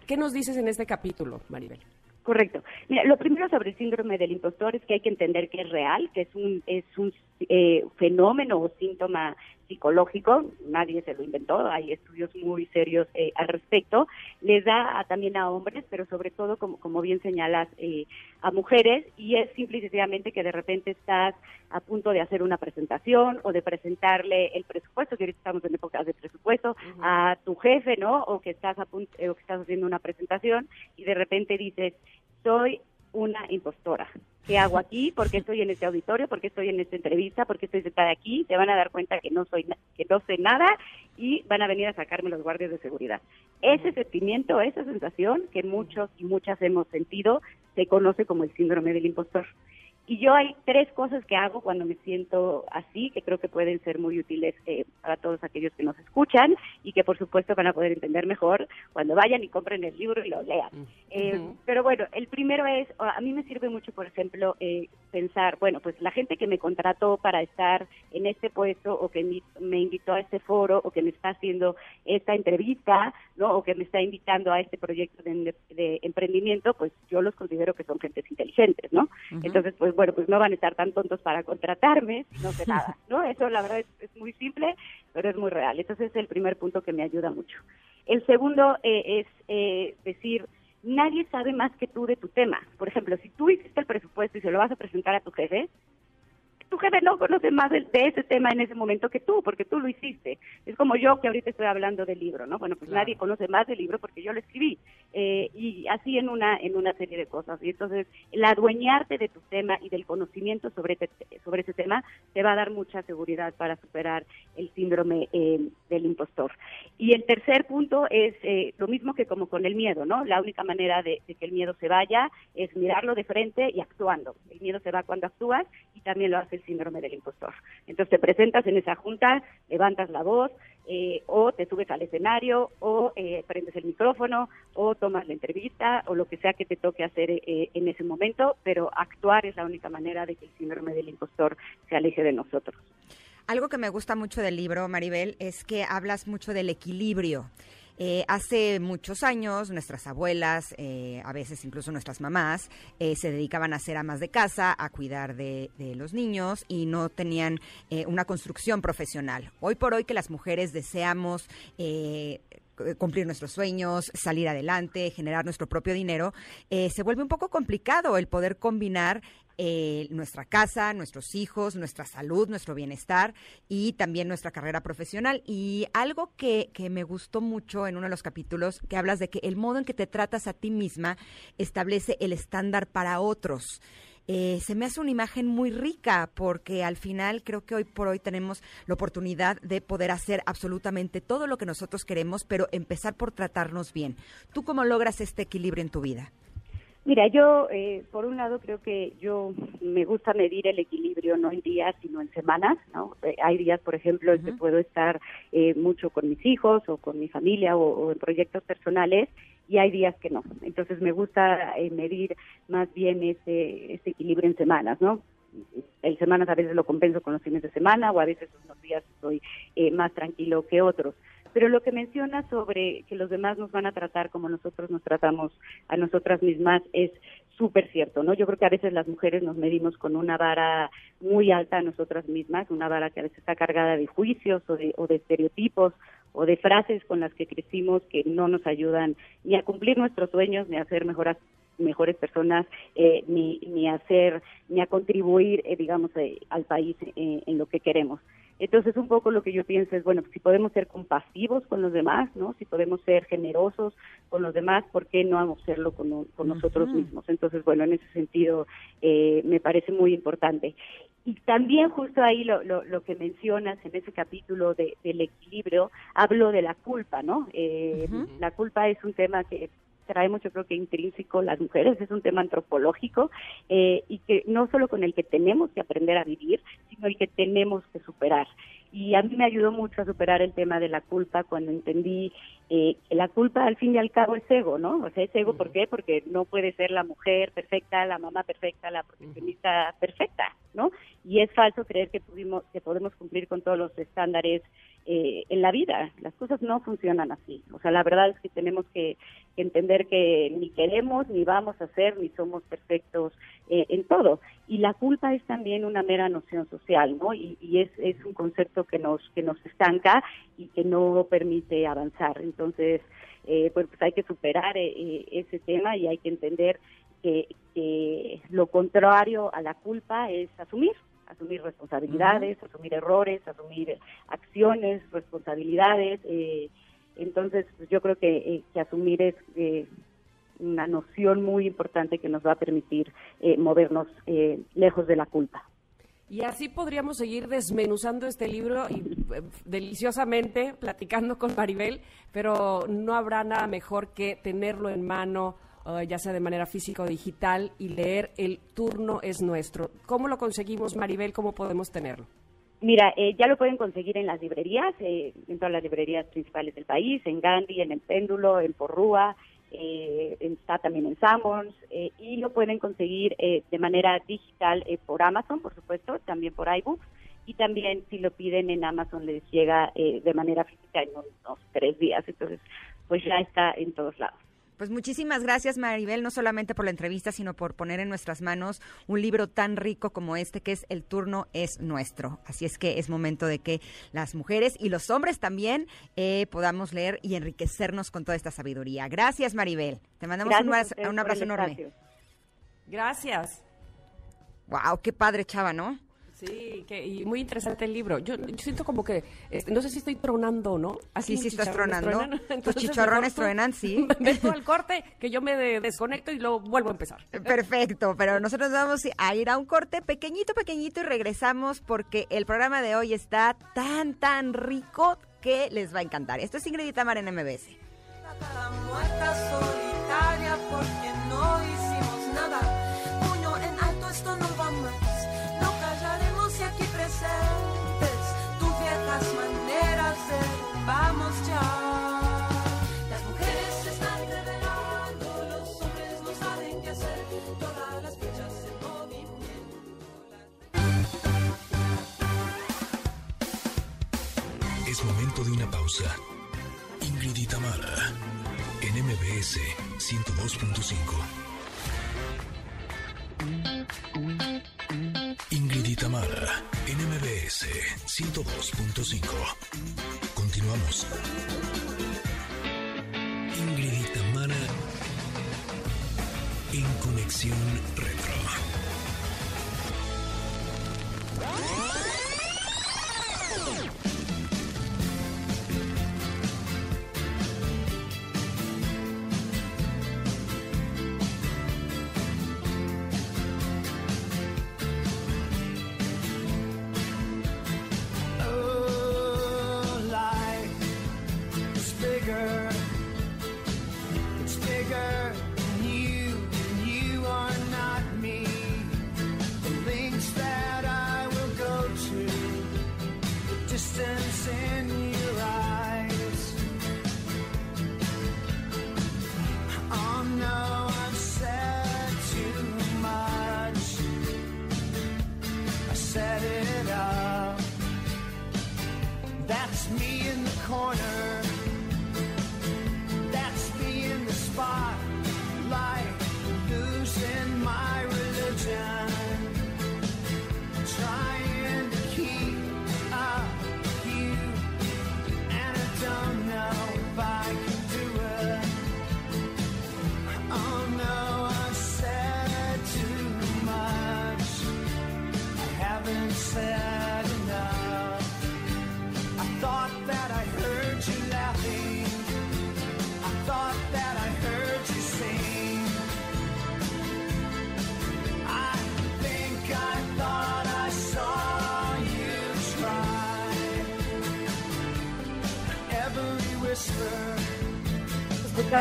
¿Qué nos dices en este capítulo, Maribel? Correcto. Mira, lo primero sobre el síndrome del impostor es que hay que entender que es real, que es un es un eh, fenómeno o síntoma psicológico, nadie se lo inventó, hay estudios muy serios eh, al respecto, les da a- también a hombres, pero sobre todo, como, como bien señalas, eh, a mujeres, y es simple y sencillamente que de repente estás a punto de hacer una presentación o de presentarle el presupuesto, que ahorita estamos en épocas de presupuesto, a tu jefe, ¿no? O que estás a punto, o que estás haciendo una presentación y de repente dices, soy una impostora. ¿Qué hago aquí? ¿Por qué estoy en este auditorio? ¿Por qué estoy en esta entrevista? ¿Por qué estoy sentada aquí? Te van a dar cuenta que no soy que no sé nada y van a venir a sacarme los guardias de seguridad. Ese sentimiento, esa sensación que muchos y muchas hemos sentido, se conoce como el síndrome del impostor. Y yo hay tres cosas que hago cuando me siento así, que creo que pueden ser muy útiles eh, para todos aquellos que nos escuchan y que por supuesto van a poder entender mejor cuando vayan y compren el libro y lo lean. Eh, Ujú. Pero bueno, el primero es, a mí me sirve mucho, por ejemplo, eh, pensar, bueno, pues la gente que me contrató para estar en este puesto o que me invitó a este foro o que me está haciendo esta entrevista, ¿no? O que me está invitando a este proyecto de, de emprendimiento, pues yo los considero que son gentes inteligentes, ¿no? Entonces, pues bueno, pues no van a estar tan tontos para contratarme, no sé nada, (laughs) ¿no? Eso la verdad es, es muy simple, pero es muy real. Entonces es el primer punto que me ayuda mucho. El segundo eh, es eh, decir, nadie sabe más que tú de tu tema. Por ejemplo, si tú hiciste el presupuesto y se lo vas a presentar a tu jefe, tu jefe no conoce más de, de ese tema en ese momento que tú, porque tú lo hiciste. Es como yo que ahorita estoy hablando del libro, ¿no? Bueno, pues Claro. nadie conoce más del libro porque yo lo escribí. Eh, y así en una en una serie de cosas. Y entonces, el adueñarte de tu tema y del conocimiento sobre, te- sobre ese tema te va a dar mucha seguridad para superar el síndrome eh, del impostor. Y el tercer punto es eh, lo mismo que como con el miedo, ¿no? La única manera de, de que el miedo se vaya es mirarlo de frente y actuando. El miedo se va cuando actúas y también lo hace el síndrome del impostor. Entonces te presentas en esa junta, levantas la voz eh, o te subes al escenario o eh, prendes el micrófono o tomas la entrevista o lo que sea que te toque hacer eh, en ese momento, pero actuar es la única manera de que el síndrome del impostor se aleje de nosotros. Algo que me gusta mucho del libro, Maribel, es que hablas mucho del equilibrio. Eh, hace muchos años nuestras abuelas, eh, a veces incluso nuestras mamás, eh, se dedicaban a ser amas de casa, a cuidar de, los niños y no tenían una construcción profesional. Hoy por hoy que las mujeres deseamos cumplir nuestros sueños, salir adelante, generar nuestro propio dinero, se vuelve un poco complicado el poder combinar eh, nuestra casa, nuestros hijos, nuestra salud, nuestro bienestar y también nuestra carrera profesional. Y algo que, que me gustó mucho en uno de los capítulos, que hablas de que el modo en que te tratas a ti misma establece el estándar para otros. Eh, se me hace una imagen muy rica porque al final creo que hoy por hoy tenemos la oportunidad de poder hacer absolutamente todo lo que nosotros queremos, pero empezar por tratarnos bien. ¿Tú cómo logras este equilibrio en tu vida? Mira, yo, eh, por un lado, creo que yo me gusta medir el equilibrio no en días, sino en semanas, ¿no? Eh, hay días, por ejemplo, en que puedo estar eh, mucho con mis hijos o con mi familia o, o en proyectos personales y hay días que no. Entonces, me gusta eh, medir más bien ese, ese equilibrio en semanas, ¿no? En semanas a veces lo compenso con los fines de semana o a veces unos días estoy eh, más tranquilo que otros. Pero lo que menciona sobre que los demás nos van a tratar como nosotros nos tratamos a nosotras mismas es súper cierto, ¿no? Yo creo que a veces las mujeres nos medimos con una vara muy alta a nosotras mismas, una vara que a veces está cargada de juicios o de, o de estereotipos o de frases con las que crecimos que no nos ayudan ni a cumplir nuestros sueños ni a ser mejoras mejores personas eh, ni ni a hacer ni a contribuir eh, digamos eh, al país eh, en lo que queremos entonces, un poco lo que yo pienso es, bueno, si podemos ser compasivos con los demás, ¿no? Si podemos ser generosos con los demás, ¿por qué no hacerlo con, con nosotros mismos? Entonces, bueno, en ese sentido eh, me parece muy importante. Y también justo ahí lo, lo, lo que mencionas en ese capítulo de, del equilibrio, hablo de la culpa, ¿no? Eh, La culpa es un tema que traemos yo creo que intrínseco las mujeres, es un tema antropológico eh, y que no solo con el que tenemos que aprender a vivir, sino el que tenemos que superar. Y a mí me ayudó mucho a superar el tema de la culpa cuando entendí eh, que la culpa al fin y al cabo es ego, ¿no? O sea, es ego, ¿por qué? Porque no puede ser la mujer perfecta, la mamá perfecta, la profesionista perfecta, ¿no? Y es falso creer que, pudimos, que podemos cumplir con todos los estándares eh, en la vida. Las cosas no funcionan así. O sea, la verdad es que tenemos que, entender que ni queremos, ni vamos a ser, ni somos perfectos eh, en todo. Y la culpa es también una mera noción social, ¿no? Y, y es, es un concepto que nos, que nos estanca y que no permite avanzar. Entonces, eh, pues, pues hay que superar eh, eh, ese tema y hay que entender que, que lo contrario a la culpa es asumir asumir responsabilidades, asumir errores, asumir acciones, responsabilidades. Eh, entonces, pues yo creo que, eh, que asumir es eh, una noción muy importante que nos va a permitir eh, movernos eh, lejos de la culpa. Y así podríamos seguir desmenuzando este libro y deliciosamente platicando con Maribel, pero no habrá nada mejor que tenerlo en mano, eh, ya sea de manera física o digital, y leer El turno es nuestro. ¿Cómo lo conseguimos, Maribel? ¿Cómo podemos tenerlo? Mira, eh, ya lo pueden conseguir en las librerías, eh, en todas las librerías principales del país, en Gandhi, en El Péndulo, en Porrúa, eh, está también en Sammons, eh, y lo pueden conseguir eh, de manera digital por Amazon, por supuesto, también por iBooks, y también si lo piden en Amazon les llega de manera física en unos tres días, entonces pues ya está en todos lados. Pues muchísimas gracias Maribel, no solamente por la entrevista, sino por poner en nuestras manos un libro tan rico como este que es El turno es nuestro. Así es que es momento de que las mujeres y los hombres también eh, podamos leer y enriquecernos con toda esta sabiduría. Gracias Maribel, te mandamos un, Gracias un abrazo enorme. espacio. Gracias. Wow, qué padre chava, ¿no? Sí, que, y muy interesante el libro. Yo, yo siento como que, este, no sé si estoy tronando, ¿no? Sí, sí mis estás tronando. truenan. Tus (laughs) chicharrones truenan, sí. (laughs) Ve al corte, que yo me de- desconecto y luego vuelvo a empezar. Perfecto, pero nosotros vamos a ir a un corte pequeñito, pequeñito y regresamos porque el programa de hoy está tan, tan rico que les va a encantar. Esto es Ingrid y Tamara en MBS. cara muerta solitaria porque no Pausa. Ingrid y Tamara en MBS 102.5. Ingrid y Tamara en MBS 102.5. Continuamos. Ingrid en Conexión Retro.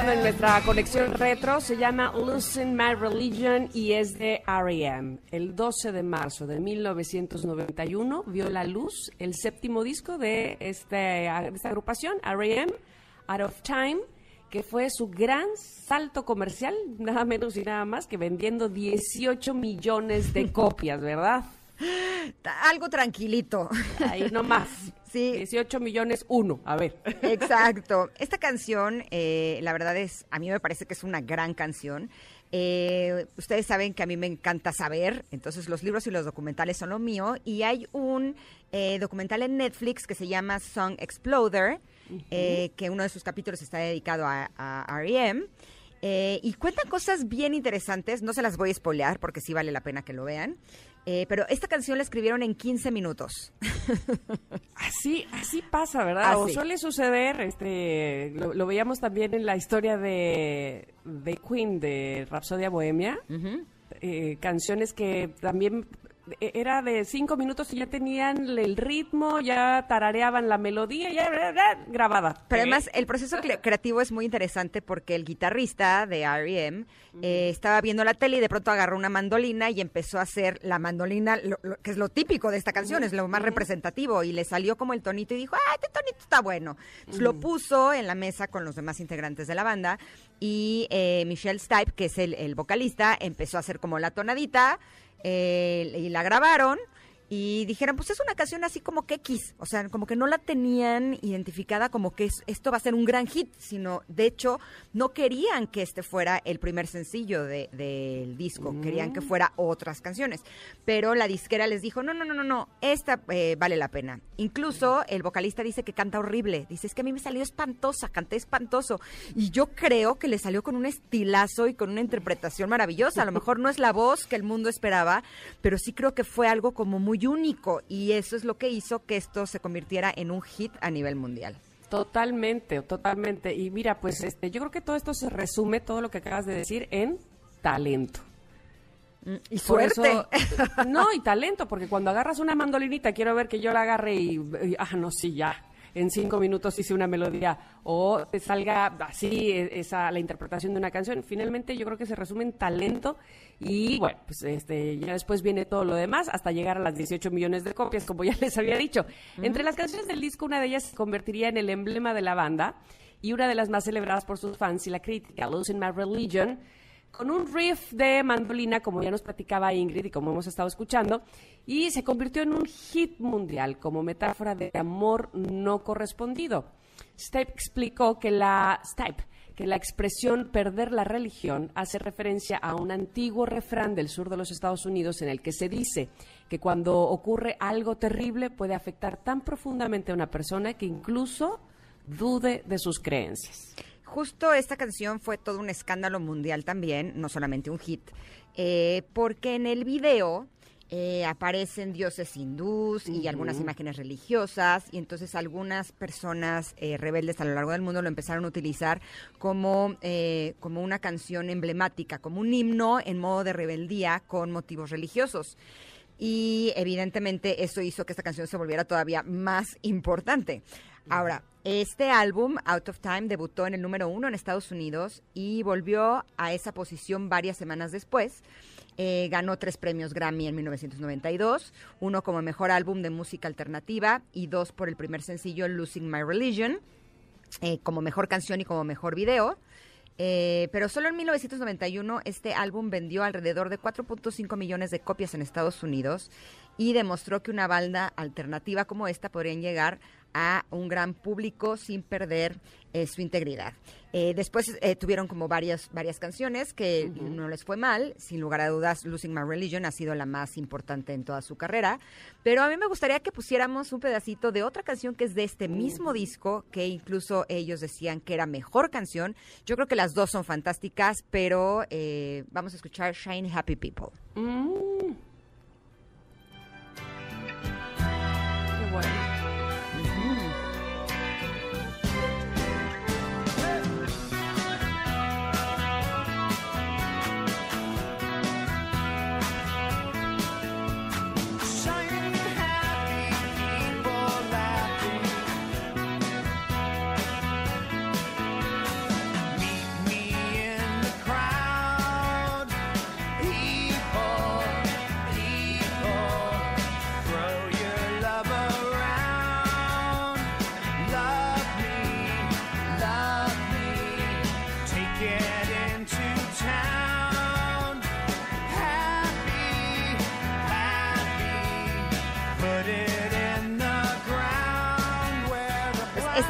En nuestra conexión retro, se llama Losing My Religion y es de R.E.M. El 12 de marzo de 1991 vio la luz el séptimo disco de, este, esta agrupación, R.E.M., Out of Time, que fue su gran salto comercial, nada menos y nada más que vendiendo 18 millones de copias, ¿verdad? Algo tranquilito. Ahí nomás. (laughs) Sí. 18 millones uno, a ver. Exacto. (laughs) Esta canción, eh, la verdad es, a mí me parece que es una gran canción. Eh, ustedes saben que a mí me encanta saber, entonces los libros y los documentales son lo mío. Y hay un eh, documental en Netflix que se llama Song Exploder, eh, que uno de sus capítulos está dedicado a, a R.E.M. Y cuentan cosas bien interesantes, no se las voy a spoilear porque sí vale la pena que lo vean. Eh, pero esta canción la escribieron en 15 minutos. (laughs) Así, así pasa, ¿verdad? O suele suceder, este, lo, lo veíamos también en la historia de, de Queen, de Rapsodia Bohemia, eh, canciones que también era de cinco minutos y ya tenían el ritmo, ya tarareaban la melodía, ya bla, bla, grabada. Pero ¿Eh? además el proceso cre- creativo es muy interesante porque el guitarrista de R.E.M. eh, estaba viendo la tele y de pronto agarró una mandolina y empezó a hacer la mandolina, lo- lo- que es lo típico de esta canción, es lo más representativo, y le salió como el tonito y dijo, ah, este tonito está bueno. Entonces, Lo puso en la mesa con los demás integrantes de la banda y eh, Michelle Stipe, que es el, el vocalista, empezó a hacer como la tonadita eh, y la grabaron. Y dijeron, pues es una canción así como que X, o sea, como que no la tenían identificada como que es- esto va a ser un gran hit, sino de hecho no querían que este fuera el primer sencillo de- del disco, querían que fuera otras canciones. Pero la disquera les dijo, no, no, no, no, no, esta eh, vale la pena. Incluso el vocalista dice que canta horrible, dice, es que a mí me salió espantosa, canté espantoso. Y yo creo que le salió con un estilazo y con una interpretación maravillosa. A lo mejor no es la voz que el mundo esperaba, pero sí creo que fue algo como muy único y eso es lo que hizo que esto se convirtiera en un hit a nivel mundial. Totalmente, totalmente. Y mira, pues este, yo creo que todo esto se resume, todo lo que acabas de decir, en talento. Y Por suerte. eso- (laughs) no, y talento, porque cuando agarras una mandolinita, quiero ver que yo la agarre y, y, ah, no, sí, ya. En cinco minutos hice una melodía o te salga así e- esa la interpretación de una canción. Finalmente, yo creo que se resume en talento y bueno, pues este ya después viene todo lo demás hasta llegar a las 18 millones de copias, como ya (laughs) les había dicho. Entre las canciones del disco, una de ellas se convertiría en el emblema de la banda y una de las más celebradas por sus fans y la crítica, Losing My Religion con un riff de mandolina, como ya nos platicaba Ingrid y como hemos estado escuchando, y se convirtió en un hit mundial como metáfora de amor no correspondido. Stipe explicó que la Stipe, que la expresión perder la religión hace referencia a un antiguo refrán del sur de los Estados Unidos en el que se dice que cuando ocurre algo terrible puede afectar tan profundamente a una persona que incluso dude de sus creencias. Justo esta canción fue todo un escándalo mundial también, no solamente un hit, eh, porque en el video eh, aparecen dioses hindús y algunas imágenes religiosas, y entonces algunas personas eh, rebeldes a lo largo del mundo lo empezaron a utilizar como, como una canción emblemática, como un himno en modo de rebeldía con motivos religiosos. Y evidentemente eso hizo que esta canción se volviera todavía más importante. Ahora, este álbum, Out of Time, debutó en el número uno en Estados Unidos y volvió a esa posición varias semanas después. Eh, ganó tres premios Grammy en 1992, uno como mejor álbum de música alternativa y dos por el primer sencillo Losing My Religion, eh, como mejor canción y como mejor video. Eh, pero solo en 1991 este álbum vendió alrededor de 4.5 millones de copias en Estados Unidos y demostró que una banda alternativa como esta podrían llegar a un gran público sin perder eh, su integridad. Eh, después eh, tuvieron como varias, varias canciones que no les fue mal. Sin lugar a dudas, Losing My Religion ha sido la más importante en toda su carrera. Pero a mí me gustaría que pusiéramos un pedacito de otra canción que es de este mismo disco, que incluso ellos decían que era mejor canción. Yo creo que las dos son fantásticas, pero vamos a escuchar Shine Happy People. Mm.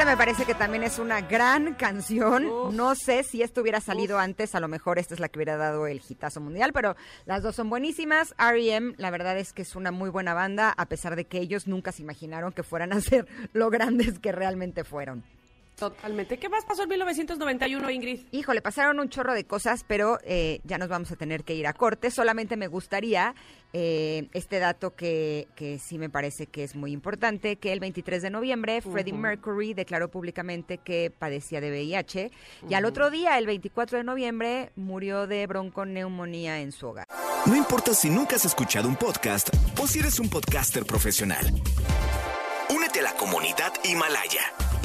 Esta me parece que también es una gran canción. No sé si esto hubiera salido antes, a lo mejor esta es la que hubiera dado el hitazo mundial, pero las dos son buenísimas. R.E.M., la verdad es que es una muy buena banda, a pesar de que ellos nunca se imaginaron que fueran a ser (laughs) lo grandes que realmente fueron. Totalmente. ¿Qué más pasó en 1991, Ingrid? Híjole, pasaron un chorro de cosas, pero eh, ya nos vamos a tener que ir a corte. Solamente me gustaría eh, este dato que, que sí me parece que es muy importante, que el 23 de noviembre Freddie Mercury declaró públicamente que padecía de VIH y al otro día, el 24 de noviembre, murió de bronconeumonía en su hogar. No importa si nunca has escuchado un podcast o si eres un podcaster profesional. Únete a la comunidad Himalaya.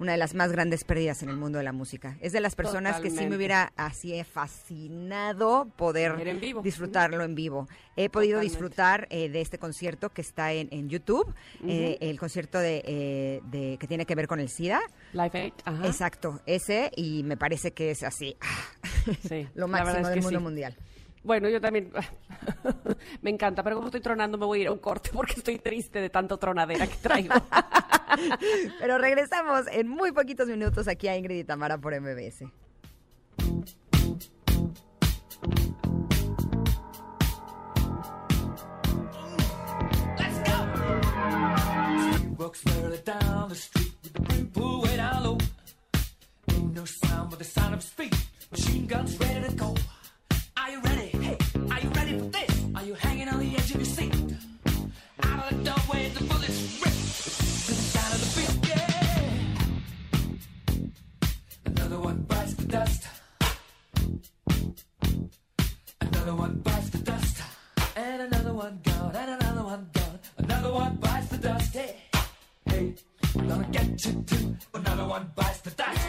Una de las más grandes pérdidas en el mundo de la música. Es de las personas que sí me hubiera así fascinado poder Ver en vivo. disfrutarlo en vivo. He podido Totalmente. disfrutar eh, de este concierto que está en, en YouTube, eh, el concierto de, eh, de- que tiene que ver con el SIDA. Live Aid. Ajá. Exacto, ese, y me parece que es así, (laughs) Sí, lo máximo es del que mundo sí. mundial. Bueno, yo también. (laughs) me encanta, pero como estoy tronando, me voy a ir a un corte porque estoy triste de tanto tronadera que traigo. (laughs) Pero regresamos en muy poquitos minutos aquí a Ingrid y Tamara por MBS. Walks further down the street with the brim pulled way down low. Ain't no sound but the sound of feet. Machine guns ready to go. Are you ready? Are you ready for this? Are you hanging on the edge of your seat? Out of the doorway, the bullets rip. To the sound of the beat, yeah. Another one bites the dust. Another one bites the dust. And another one gone, and another one gone. Another one bites the dust. Hey, hey, gonna get you too. Another one bites the dust.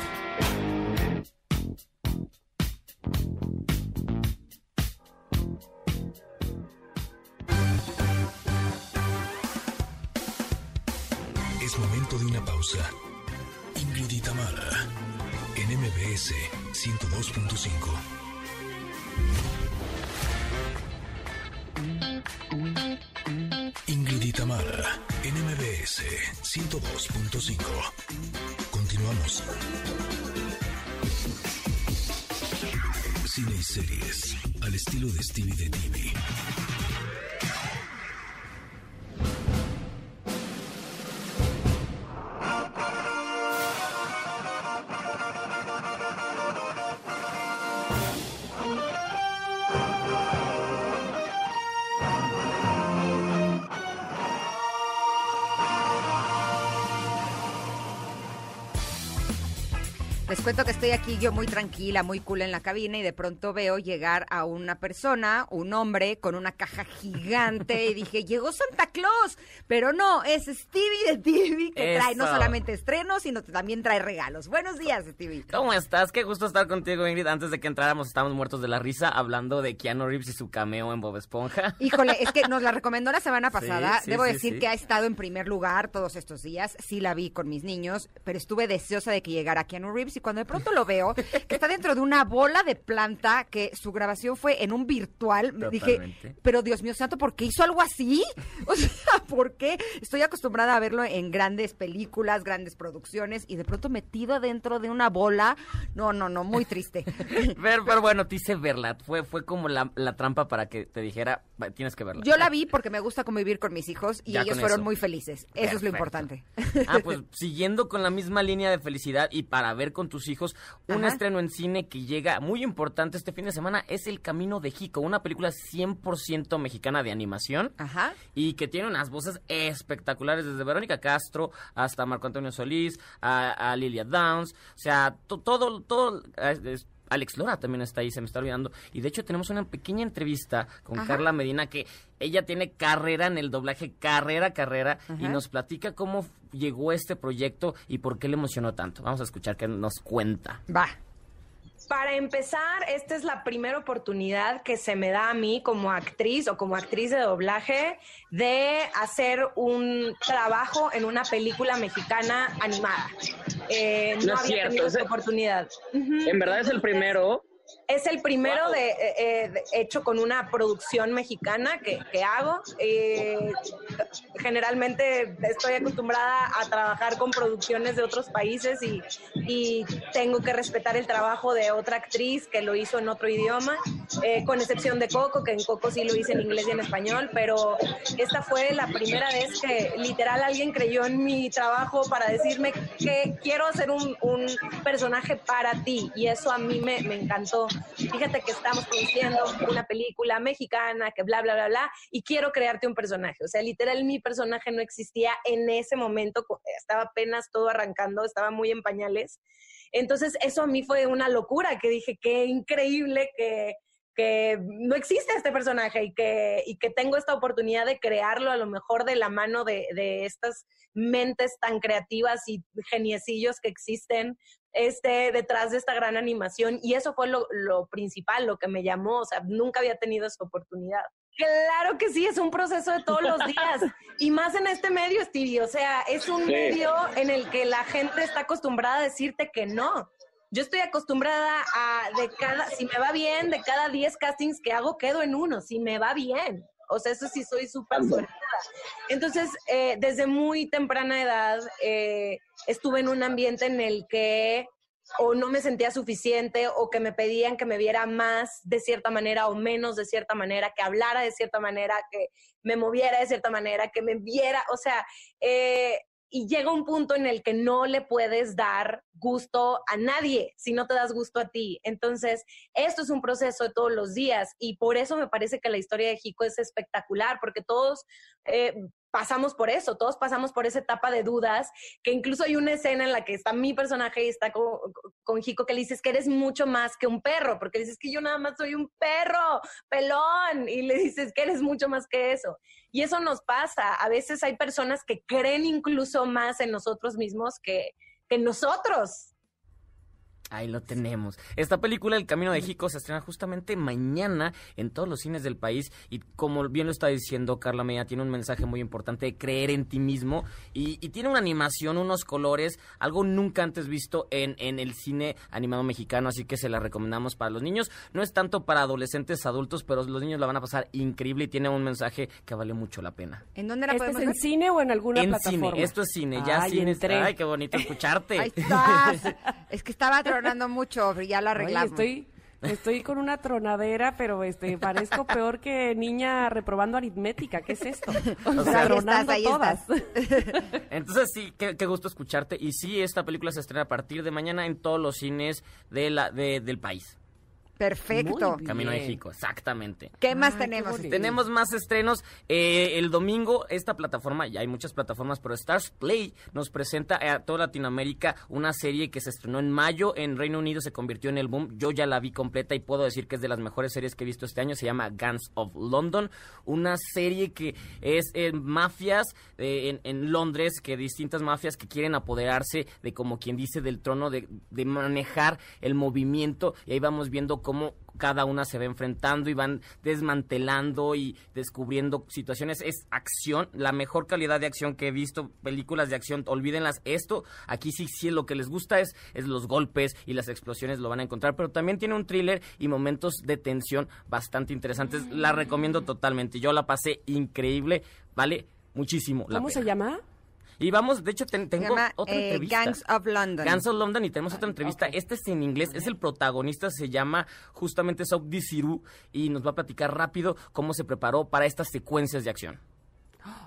momento de una pausa. Ingrid en MBS 102.5. Ingrid en MBS 102.5. Continuamos. Cine y series, al estilo de Stevie de TV. Estoy aquí yo muy tranquila, muy cool en la cabina y de pronto veo llegar a una persona, un hombre con una caja gigante y dije, llegó Santa Claus, pero no, es Stevie de TV que trae no solamente estrenos, sino que también trae regalos. Buenos días, Stevie. ¿Cómo estás? Qué gusto estar contigo, Ingrid. Antes de que entráramos, estábamos muertos de la risa hablando de Keanu Reeves y su cameo en Bob Esponja. Híjole, es que (laughs) nos la recomendó la semana pasada. sí, Debo sí, decir que ha estado en primer lugar todos estos días. Sí la vi con mis niños, pero estuve deseosa de que llegara Keanu Reeves y cuando de pronto lo veo, que está dentro de una bola de planta, que su grabación fue en un virtual, me dije, pero Dios mío santo, ¿por qué hizo algo así? (laughs) O sea, ¿por qué? Estoy acostumbrada a verlo en grandes películas, grandes producciones y de pronto metido dentro de una bola. No, no, no, muy triste. (laughs) Pero, pero bueno, te hice verla. Fue, fue como la, la trampa para que te dijera, "Va, tienes que verla. Yo la vi porque me gusta convivir con mis hijos y Ya ellos fueron eso. muy felices. Eso es lo importante. Ah, pues siguiendo con la misma línea de felicidad y para ver con tus hijos, un Ajá. estreno en cine que llega muy importante este fin de semana es El Camino de Jico, una película 100% mexicana de animación Ajá. y que tiene unas voces espectaculares desde Verónica Castro hasta Marco Antonio Solís, a, a Lilia Downs, o sea, to- todo, todo... es- Alex Lora también está ahí, se me está olvidando. Y de hecho tenemos una pequeña entrevista con Ajá. Carla Medina que ella tiene carrera en el doblaje, carrera, carrera, y nos platica cómo llegó este proyecto y por qué le emocionó tanto. Vamos a escuchar qué nos cuenta. Va. Para empezar, esta es la primera oportunidad que se me da a mí como actriz o como actriz de doblaje de hacer un trabajo en una película mexicana animada. Eh, no, No es había cierto, tenido es esa oportunidad. En verdad es el primero. Es el primero Wow. de, eh, eh, de- hecho con una producción mexicana que, que hago. Eh, generalmente estoy acostumbrada a trabajar con producciones de otros países y, y tengo que respetar el trabajo de otra actriz que lo hizo en otro idioma, eh, con excepción de Coco, que en Coco sí lo hice en inglés y en español, pero esta fue la primera vez que literal alguien creyó en mi trabajo para decirme que quiero hacer un, un personaje para ti y eso a mí me, me encantó. Fíjate que estamos produciendo una película mexicana que bla, bla, bla, bla, y quiero crearte un personaje. O sea, literal mi personaje no existía en ese momento, estaba apenas todo arrancando, estaba muy en pañales. Entonces eso a mí fue una locura, que dije, qué increíble que que no existe este personaje y que, y que tengo esta oportunidad de crearlo a lo mejor de la mano de, de estas mentes tan creativas y geniecillos que existen este, detrás de esta gran animación. Y eso fue lo, lo principal, lo que me llamó. O sea, nunca había tenido esa oportunidad. Claro que sí, es un proceso de todos los días. (laughs) Y más en este medio, Stevie. O sea, es un Sí. medio en el que la gente está acostumbrada a decirte que no. Yo estoy acostumbrada a de cada, si me va bien, de cada 10 castings que hago, quedo en uno, si me va bien. O sea, eso sí soy súper suertuda. Entonces, eh, desde muy temprana edad, eh, estuve en un ambiente en el que o no me sentía suficiente o que me pedían que me viera más de cierta manera o menos de cierta manera, que hablara de cierta manera, que me moviera de cierta manera, que me viera, o sea, eh, y llega un punto en el que no le puedes dar gusto a nadie si no te das gusto a ti. Entonces, esto es un proceso de todos los días y por eso me parece que la historia de Jico es espectacular, porque todos eh, pasamos por eso, todos pasamos por esa etapa de dudas, que incluso hay una escena en la que está mi personaje y está con, con que le dices que eres mucho más que un perro, porque dices que yo nada más soy un perro, pelón, y le dices que eres mucho más que eso. Y eso nos pasa. A veces hay personas que creen incluso más en nosotros mismos que, que nosotros. Ahí lo tenemos. Esta película, El Camino de México, se estrena justamente mañana en todos los cines del país y como bien lo está diciendo Carla Media, tiene un mensaje muy importante de creer en ti mismo y, y tiene una animación, unos colores, algo nunca antes visto en, en el cine animado mexicano, así que se la recomendamos para los niños. No es tanto para adolescentes, adultos, pero los niños la van a pasar increíble y tiene un mensaje que vale mucho la pena. ¿En dónde la ¿Este es podemos en ver? cine o en alguna en plataforma? cine, esto es cine, ya Ay, cine. entré. Ay, qué bonito escucharte. Ahí estás. (laughs) es que estaba tronando mucho, ya Oye, arreglamos. estoy, estoy con una tronadera, pero este parezco peor que niña reprobando aritmética. ¿Qué es esto? O sea, ahí tronando estás, ahí todas. (laughs) Entonces sí, qué, qué gusto escucharte. Y sí, esta película se estrena a partir de mañana en todos los cines de la, de- del país. Perfecto. Muy bien. Camino de México, exactamente. ¿Qué más Ay, tenemos? Tenemos más estrenos. Eh, el domingo, esta plataforma, ya hay muchas plataformas, pero Stars Play nos presenta a toda Latinoamérica una serie que se estrenó en mayo. En Reino Unido se convirtió en el boom. Yo ya la vi completa y puedo decir que es de las mejores series que he visto este año. Se llama Guns of London. Una serie que es en mafias eh, en, en Londres, que distintas mafias que quieren apoderarse de, como quien dice, del trono, de, de manejar el movimiento. Y ahí vamos viendo cómo cada una se va enfrentando y van desmantelando y descubriendo situaciones. Es acción, la mejor calidad de acción que he visto, películas de acción, olvídenlas. Esto, aquí sí, sí, lo que les gusta es, es los golpes y las explosiones, lo van a encontrar, pero también tiene un thriller y momentos de tensión bastante interesantes. La recomiendo totalmente. Yo la pasé increíble, vale muchísimo la ¿Cómo se pena. llama? Y vamos, de hecho, ten- tengo llama otra eh, entrevista. Gangs of London. Guns of London y tenemos otra entrevista. Este es en inglés, es el protagonista, se llama justamente Sob Disiru y nos va a platicar rápido cómo se preparó para estas secuencias de acción.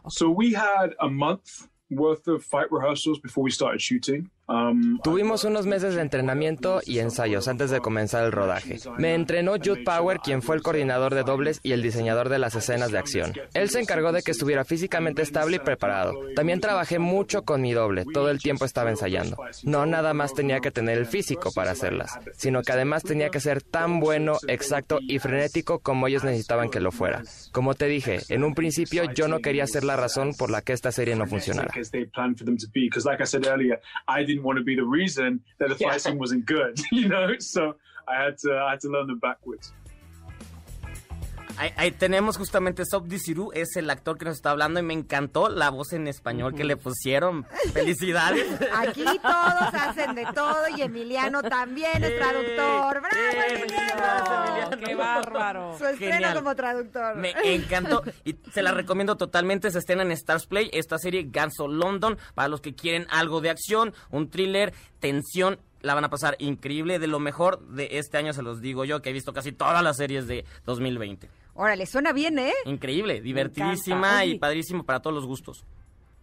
So we had a month worth of fight rehearsals before we started shooting. Um, Tuvimos unos meses de entrenamiento y ensayos antes de comenzar el rodaje. Me entrenó Jude Power, quien fue el coordinador de dobles y el diseñador de las escenas de acción. Él se encargó de que estuviera físicamente estable y preparado. También trabajé mucho con mi doble, todo el tiempo estaba ensayando. No nada más tenía que tener el físico para hacerlas, sino que además tenía que ser tan bueno, exacto y frenético como ellos necesitaban que lo fuera. Como te dije, en un principio yo no quería ser la razón por la que esta serie no funcionara. didn't want to be the reason that the yeah. fighting wasn't good, (laughs) you know. So I had to I had to learn them backwards. Ahí, ahí tenemos justamente Sob Disiru, es el actor que nos está hablando y me encantó la voz en español que le pusieron. (laughs) Felicidades. Aquí todos hacen de todo y Emiliano también es traductor. ¡Bravo, Emiliano! ¡Qué bárbaro! Su estreno Genial. como traductor. Me encantó y se la recomiendo totalmente. Se estrena en Stars Play esta serie Guns of London para los que quieren algo de acción, un thriller, tensión. La van a pasar increíble. De lo mejor de este año se los digo yo, que he visto casi todas las series de 2020. Órale, suena bien, ¿eh? Increíble, divertidísima y padrísimo para todos los gustos.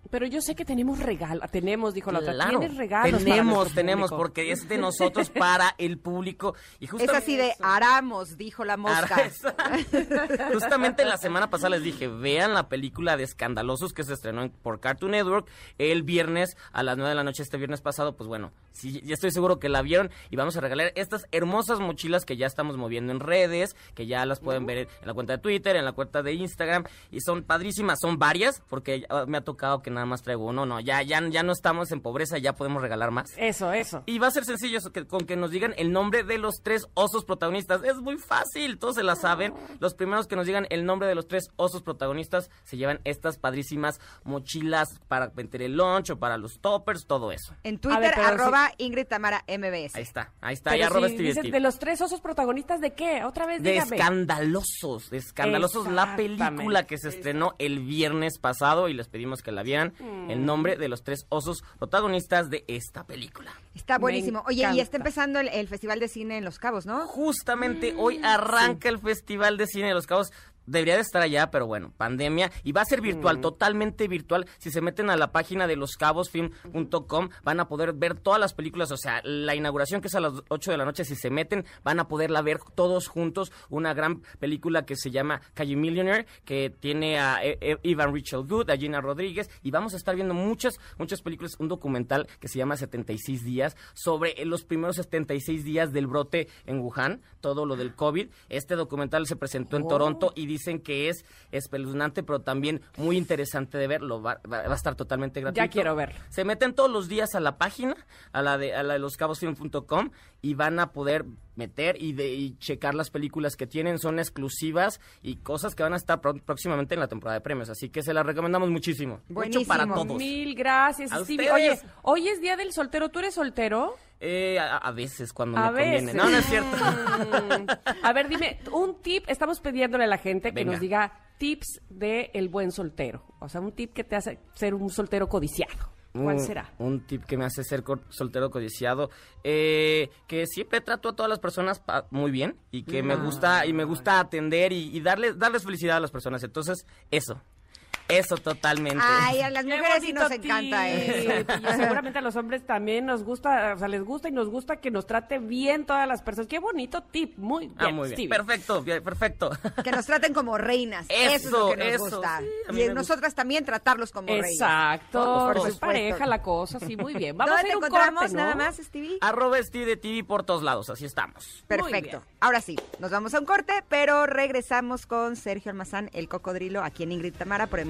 Pero yo sé que tenemos regalo. Tenemos, dijo la otra. Claro, Tienes regalos. tenemos, tenemos, público. porque es de nosotros (laughs) para el público. Y Es así de Aramos, dijo la mosca. (laughs) justamente la semana pasada les dije, vean la película de Escandalosos que se estrenó en- por Cartoon Network el viernes a las 9 de la noche, este viernes pasado. Pues bueno, sí, ya estoy seguro que la vieron y vamos a regalar estas hermosas mochilas que ya estamos moviendo en redes, que ya las pueden ver en, la cuenta de Twitter, en la cuenta de Instagram y son padrísimas, son varias, porque ah, me ha tocado que nada más traigo uno, no, ya, ya, ya no estamos en pobreza, ya podemos regalar más. Eso, eso. Y va a ser sencillo eso, que- con que nos digan el nombre de los tres osos protagonistas. Es muy fácil, todos se la saben. Los primeros que nos digan el nombre de los tres osos protagonistas se llevan estas padrísimas mochilas para meter el lunch o para los toppers, todo eso. En Twitter, ver, arroba Ingrid Tamara MBS. Ahí está, ahí está, y arroba si dices de los tres osos protagonistas, ¿de qué? Otra vez, De dígame. escandalosos, de escandalosos, la película que se estrenó el viernes pasado y les pedimos que la vieran. Mm. El nombre de los tres osos protagonistas de esta película. Está buenísimo. Oye, y está empezando el, el Festival de Cine en Los Cabos, ¿no? Justamente hoy arranca el Festival de Cine de los Cabos. Debería de estar allá, pero bueno, pandemia. Y va a ser virtual, totalmente virtual. Si se meten a la página de loscabosfilm.com, van a poder ver todas las películas. O sea, la inauguración que es a las 8 de la noche, si se meten, van a poderla ver todos juntos. Una gran película que se llama Calle Millionaire, que tiene a E- E- Evan Rachel Good, a Gina Rodríguez. Y vamos a estar viendo muchas, muchas películas. Un documental que se llama 76 días, sobre los primeros 76 días del brote en Wuhan, todo lo del COVID. Este documental se presentó en Oh. Toronto y dicen que es espeluznante, pero también muy interesante de verlo. Va, va- va a estar totalmente gratuito. quiero verlo. Se meten todos los días a la página, a la de, a la de loscabosfilm.com y van a poder meter y, de, y checar las películas que tienen, son exclusivas y cosas que van a estar pro- próximamente en la temporada de premios. Así que se las recomendamos muchísimo. Mucho para todos. Mil gracias, Stevie. Oye, hoy es día del soltero. ¿Tú eres soltero? Eh, a, a veces cuando A me conviene. No, no es cierto. (laughs) A ver, dime, un tip, estamos pidiéndole a la gente que nos diga tips de el buen soltero. O sea, un tip que te hace ser un soltero codiciado. ¿Cuál Un- será? Un tip que me hace ser co- soltero codiciado, eh, que siempre trato a todas las personas muy bien y que me gusta y me gusta atender y, y darles darles felicidad a las personas. Entonces, eso, eso totalmente. Ay, a las Qué mujeres sí nos encanta eso. Y seguramente a los hombres también nos gusta, o sea, les gusta y nos gusta que nos trate bien todas las personas. Qué bonito tip, muy bien, ah, muy bien. Stevie. Perfecto, bien, perfecto. Que nos traten como reinas. Eso, es lo Eso, que nos eso, gusta. sí, a y nosotras también tratarlos como reinas. Exacto, Por es supuesto. pareja la cosa, sí, muy bien. Vamos a ¿Dónde ir te a un encontramos corte, ¿no? nada más, Stevie? Arroba Steve de TV por todos lados, así estamos. Perfecto. Ahora sí, nos vamos a un corte, pero regresamos con Sergio Almazán, el cocodrilo, aquí en Ingrid Tamara por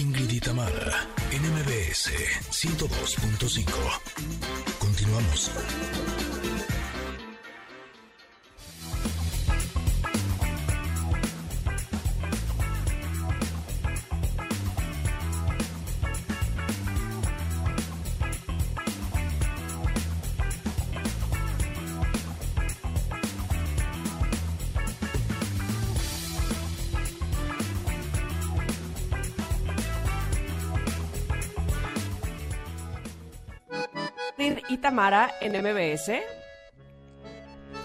Ingrid y Tamara, en MBS 102.5. Continuamos. Tamara en MBS.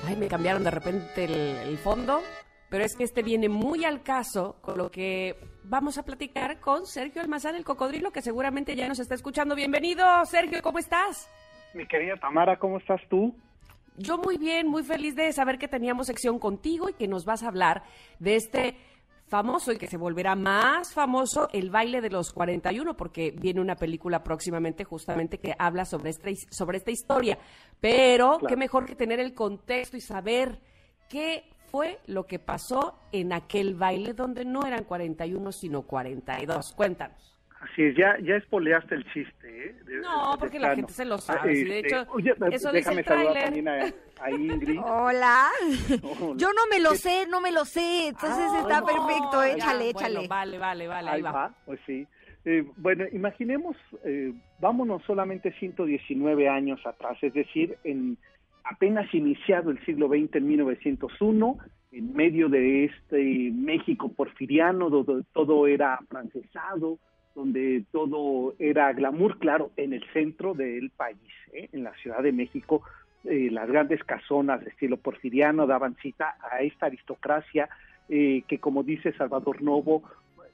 Ay, me cambiaron de repente el, el fondo, pero es que este viene muy al caso con lo que vamos a platicar con Sergio Almazán, el cocodrilo, que seguramente ya nos está escuchando. Bienvenido, Sergio, ¿cómo estás? Mi querida Tamara, ¿cómo estás tú? Yo muy bien, muy feliz de saber que teníamos sección contigo y que nos vas a hablar de este famoso y que se volverá más famoso, el baile de los 41, porque viene una película próximamente justamente que habla sobre sobre esta historia. Pero Claro. qué mejor que tener el contexto y saber qué fue lo que pasó en aquel baile donde no eran 41 sino 42. Cuéntanos. Así es, ya, ya espoleaste el chiste, ¿eh? De- No, de porque la gente se lo Ah, sabe. sí, de este, hecho, oye, eso dice déjame el saludar también a, a Ingrid. (laughs) Hola. (laughs) Hola. Yo no me lo sé, no me lo sé. Entonces está No, perfecto, ya, échale, bueno, échale. vale, vale, vale, ahí Ahí va. va, pues sí. Eh, bueno, imaginemos, eh, vámonos solamente 119 años atrás, es decir, en apenas iniciado el siglo XX, en 1901, en medio de este México porfiriano, donde todo era francesado, donde todo era glamour, claro, en el centro del país, ¿eh? en la Ciudad de México, eh, las grandes casonas de estilo porfiriano daban cita a esta aristocracia eh, que, como dice Salvador Novo,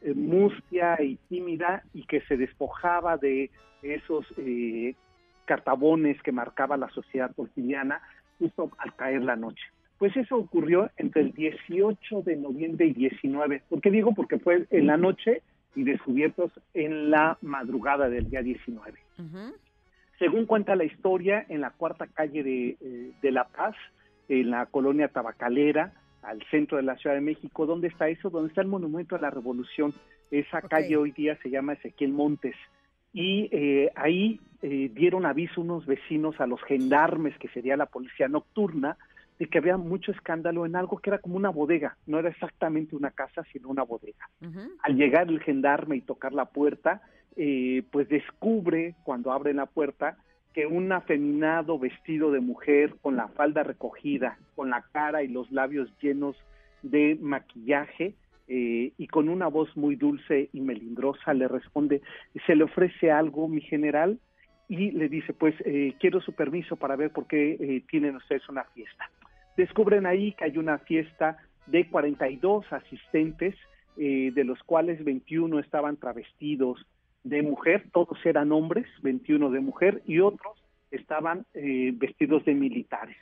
eh, mustia y tímida y que se despojaba de esos eh, cartabones que marcaba la sociedad porfiriana justo al caer la noche. Pues eso ocurrió entre el 18 de noviembre y 19. ¿Por qué digo? Porque fue en la noche y descubiertos en la madrugada del día 19. Según cuenta la historia, en la cuarta calle de, eh, de La Paz, en la colonia tabacalera, al centro de la Ciudad de México, ¿dónde está eso? ¿Dónde está el Monumento a la Revolución? Esa calle hoy día se llama Ezequiel Montes. Y eh, ahí eh, dieron aviso unos vecinos a los gendarmes, que sería la policía nocturna, de que había mucho escándalo en algo que era como una bodega, no era exactamente una casa, sino una bodega. Al llegar el gendarme y tocar la puerta, eh, pues descubre cuando abre la puerta que un afeminado vestido de mujer con la falda recogida, con la cara y los labios llenos de maquillaje eh, y con una voz muy dulce y melindrosa le responde, se le ofrece algo, mi general, y le dice, pues eh, quiero su permiso para ver por qué eh, tienen ustedes una fiesta. Descubren ahí que hay una fiesta de 42 asistentes eh, de los cuales 21 estaban travestidos de mujer, todos eran hombres, 21 de mujer, y otros estaban eh, vestidos de militares.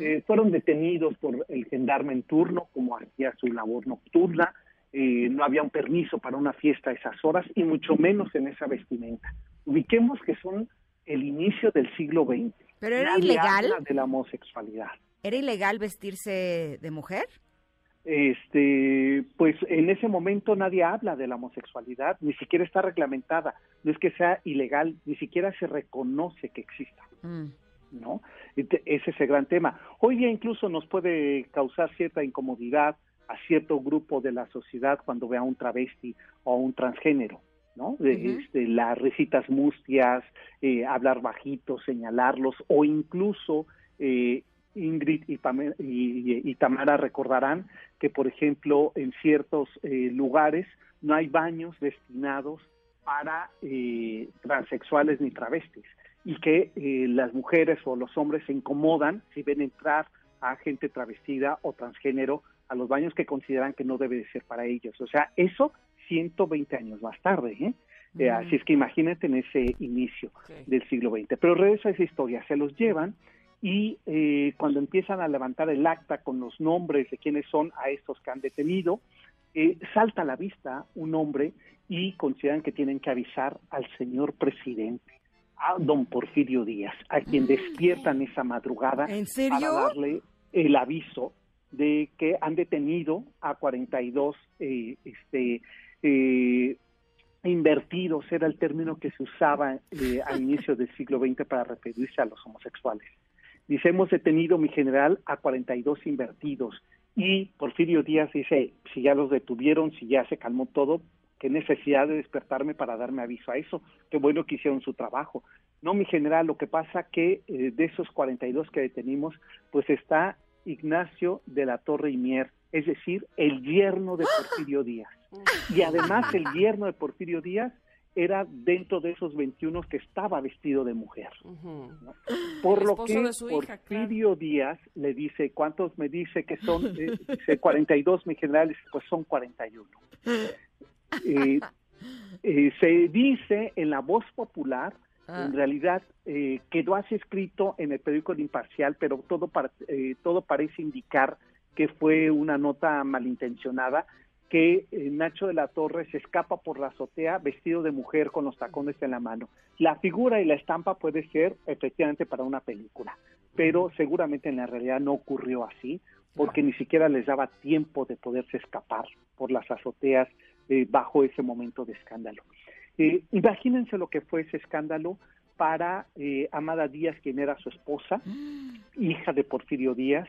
Eh, fueron detenidos por el gendarme en turno, como hacía su labor nocturna, eh, no había un permiso para una fiesta a esas horas y mucho menos en esa vestimenta. Ubiquemos que son el inicio del siglo XX. ¿Pero era Nadie ilegal? habla de la homosexualidad. ¿Era ilegal vestirse de mujer? Este, pues en ese momento nadie habla de la homosexualidad, ni siquiera está reglamentada, no es que sea ilegal, ni siquiera se reconoce que exista. ¿no? Ente- Ese es el gran tema. Hoy día incluso nos puede causar cierta incomodidad a cierto grupo de la sociedad cuando ve a un travesti o a un transgénero, ¿no? De, Ujú. este, las risitas mustias, eh, hablar bajito, señalarlos o incluso eh, Ingrid y, y- y Tamara recordarán que, por ejemplo, en ciertos eh, lugares no hay baños destinados para eh, transexuales ni travestis y que eh, las mujeres o los hombres se incomodan si ven entrar a gente travestida o transgénero a los baños que consideran que no debe de ser para ellos. O sea, eso 120 años más tarde. ¿eh? Eh, Mm. así es que imagínate en ese inicio del siglo XX. Pero regresa esa historia, se los llevan y eh, cuando empiezan a levantar el acta con los nombres de quiénes son a estos que han detenido, eh, salta a la vista un nombre y consideran que tienen que avisar al señor presidente, a don Porfirio Díaz, a quien despiertan esa madrugada ¿En serio? para darle el aviso de que han detenido a 42 eh, este, eh, invertidos, era el término que se usaba eh, al (laughs) inicio del siglo XX para referirse a los homosexuales. Dice, hemos detenido, mi general, a 42 invertidos. Y Porfirio Díaz dice, si ya los detuvieron, si ya se calmó todo, qué necesidad de despertarme para darme aviso a eso. Qué bueno que hicieron su trabajo. No, mi general, lo que pasa que eh, de esos 42 que detenimos, pues está Ignacio de la Torre y Mier, es decir, el yerno de Porfirio Díaz. Y además el yerno de Porfirio Díaz era dentro de esos 21 que estaba vestido de mujer. ¿no? Por lo que de hija, Porfirio Díaz le dice, ¿cuántos me dice que son? Eh, dice 42, mi general, pues son 41. Eh, eh, se dice en la voz popular, Ah. en realidad eh, quedó así escrito en el periódico El Imparcial, pero todo, par- eh, todo parece indicar que fue una nota malintencionada, que eh, Nacho de la Torre se escapa por la azotea vestido de mujer con los tacones en la mano. La figura y la estampa puede ser efectivamente para una película, pero seguramente en la realidad no ocurrió así, porque ni siquiera les daba tiempo de poderse escapar por las azoteas eh, bajo ese momento de escándalo. Eh, imagínense lo que fue ese escándalo para eh, Amada Díaz, quien era su esposa, hija de Porfirio Díaz,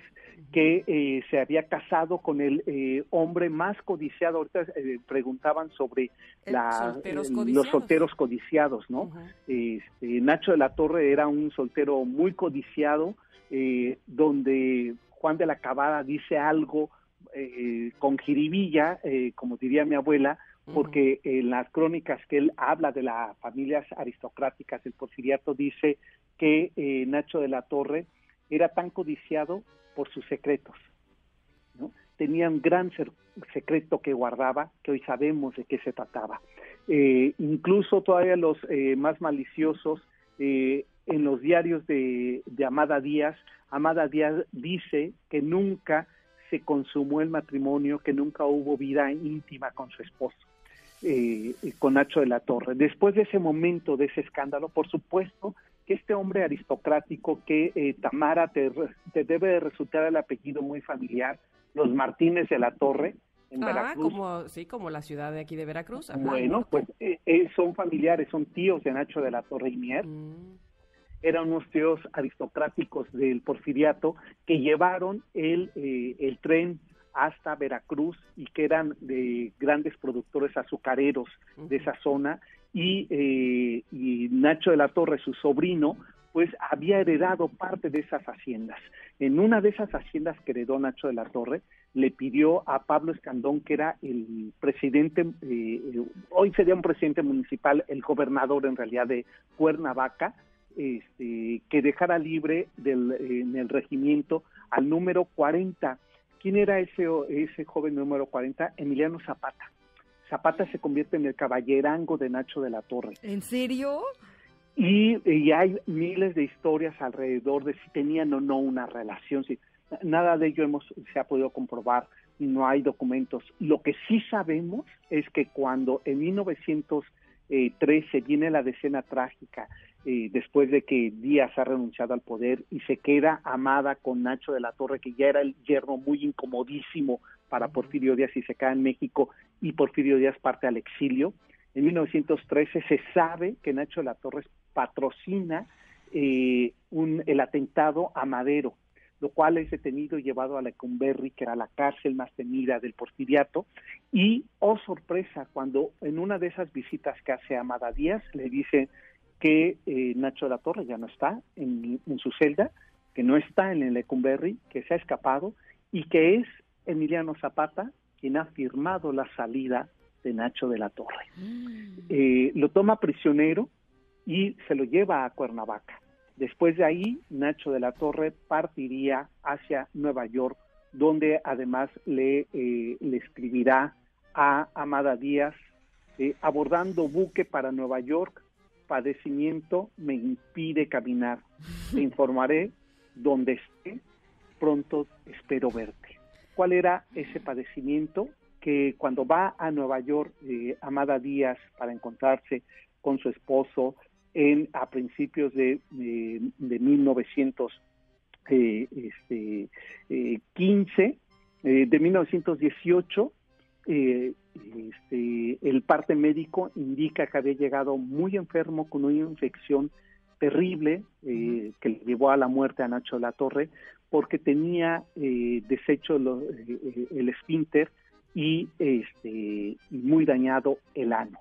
que eh, se había casado con el eh, hombre más codiciado. Ahorita eh, preguntaban sobre la- solteros los solteros codiciados, ¿no? Este, Nacho de la Torre era un soltero muy codiciado, eh, donde Juan de la Cabada dice algo eh, con jiribilla, eh, como diría mi abuela, porque en las crónicas que él habla de las familias aristocráticas del porfiriato dice que eh, Nacho de la Torre era tan codiciado por sus secretos. ¿no? Tenía un gran secreto que guardaba, que hoy sabemos de qué se trataba. Eh, incluso todavía los eh, más maliciosos, eh, en los diarios de, de Amada Díaz, Amada Díaz dice que nunca se consumó el matrimonio, que nunca hubo vida íntima con su esposo, eh, con Nacho de la Torre. Después de ese momento, de ese escándalo, por supuesto que este hombre aristocrático que eh, Tamara te, te debe de resultar el apellido muy familiar, los Martínez de la Torre, en Ah, Veracruz. como, sí, como la ciudad de aquí de Veracruz. ajá. Bueno, pues eh, eh, son familiares, son tíos de Nacho de la Torre y Mier. Eran unos tíos aristocráticos del porfiriato que llevaron el, eh, el tren hasta Veracruz y que eran de grandes productores azucareros de esa zona y, eh, y Nacho de la Torre, su sobrino, pues había heredado parte de esas haciendas. En una de esas haciendas que heredó Nacho de la Torre, le pidió a Pablo Escandón, que era el presidente, eh, hoy sería un presidente municipal, el gobernador en realidad de Cuernavaca, este, que dejara libre del, en el regimiento al número 40, ¿Quién era ese, ese joven número 40? Emiliano Zapata. Zapata se convierte en el caballerango de Nacho de la Torre. ¿En serio? Y, y hay miles de historias alrededor de si tenían o no una relación. Si, nada de ello hemos, se ha podido comprobar, no hay documentos. Lo que sí sabemos es que cuando en 1913 viene la decena trágica, eh, después de que Díaz ha renunciado al poder y se queda amada con Nacho de la Torre, que ya era el yerno muy incomodísimo para Porfirio Díaz y se queda en México y Porfirio Díaz parte al exilio. En 1913 se sabe que Nacho de la Torre patrocina eh, un, el atentado a Madero, lo cual es detenido y llevado a Lecumberri, que era la cárcel más temida del porfiriato, y, oh sorpresa, cuando en una de esas visitas que hace Amada Díaz, le dice que eh, Nacho de la Torre ya no está en, en, su celda, que no está en el Lecumberri, que se ha escapado, y que es Emiliano Zapata quien ha firmado la salida de Nacho de la Torre. Eh, lo toma prisionero y se lo lleva a Cuernavaca. Después de ahí, Nacho de la Torre partiría hacia Nueva York, donde además le, eh, le escribirá a Amada Díaz, eh, abordando buque para Nueva York, padecimiento me impide caminar. Te (laughs) informaré donde esté, pronto espero verte. ¿Cuál era ese padecimiento? Que cuando va a Nueva York, eh, Amada Díaz, para encontrarse con su esposo, en, a principios de, de, de 1915, eh, este, eh, de 1918, eh, este, el parte médico indica que había llegado muy enfermo con una infección terrible eh, que le llevó a la muerte a Nacho La Torre porque tenía eh, deshecho lo, eh, el esfínter y este muy dañado el ano.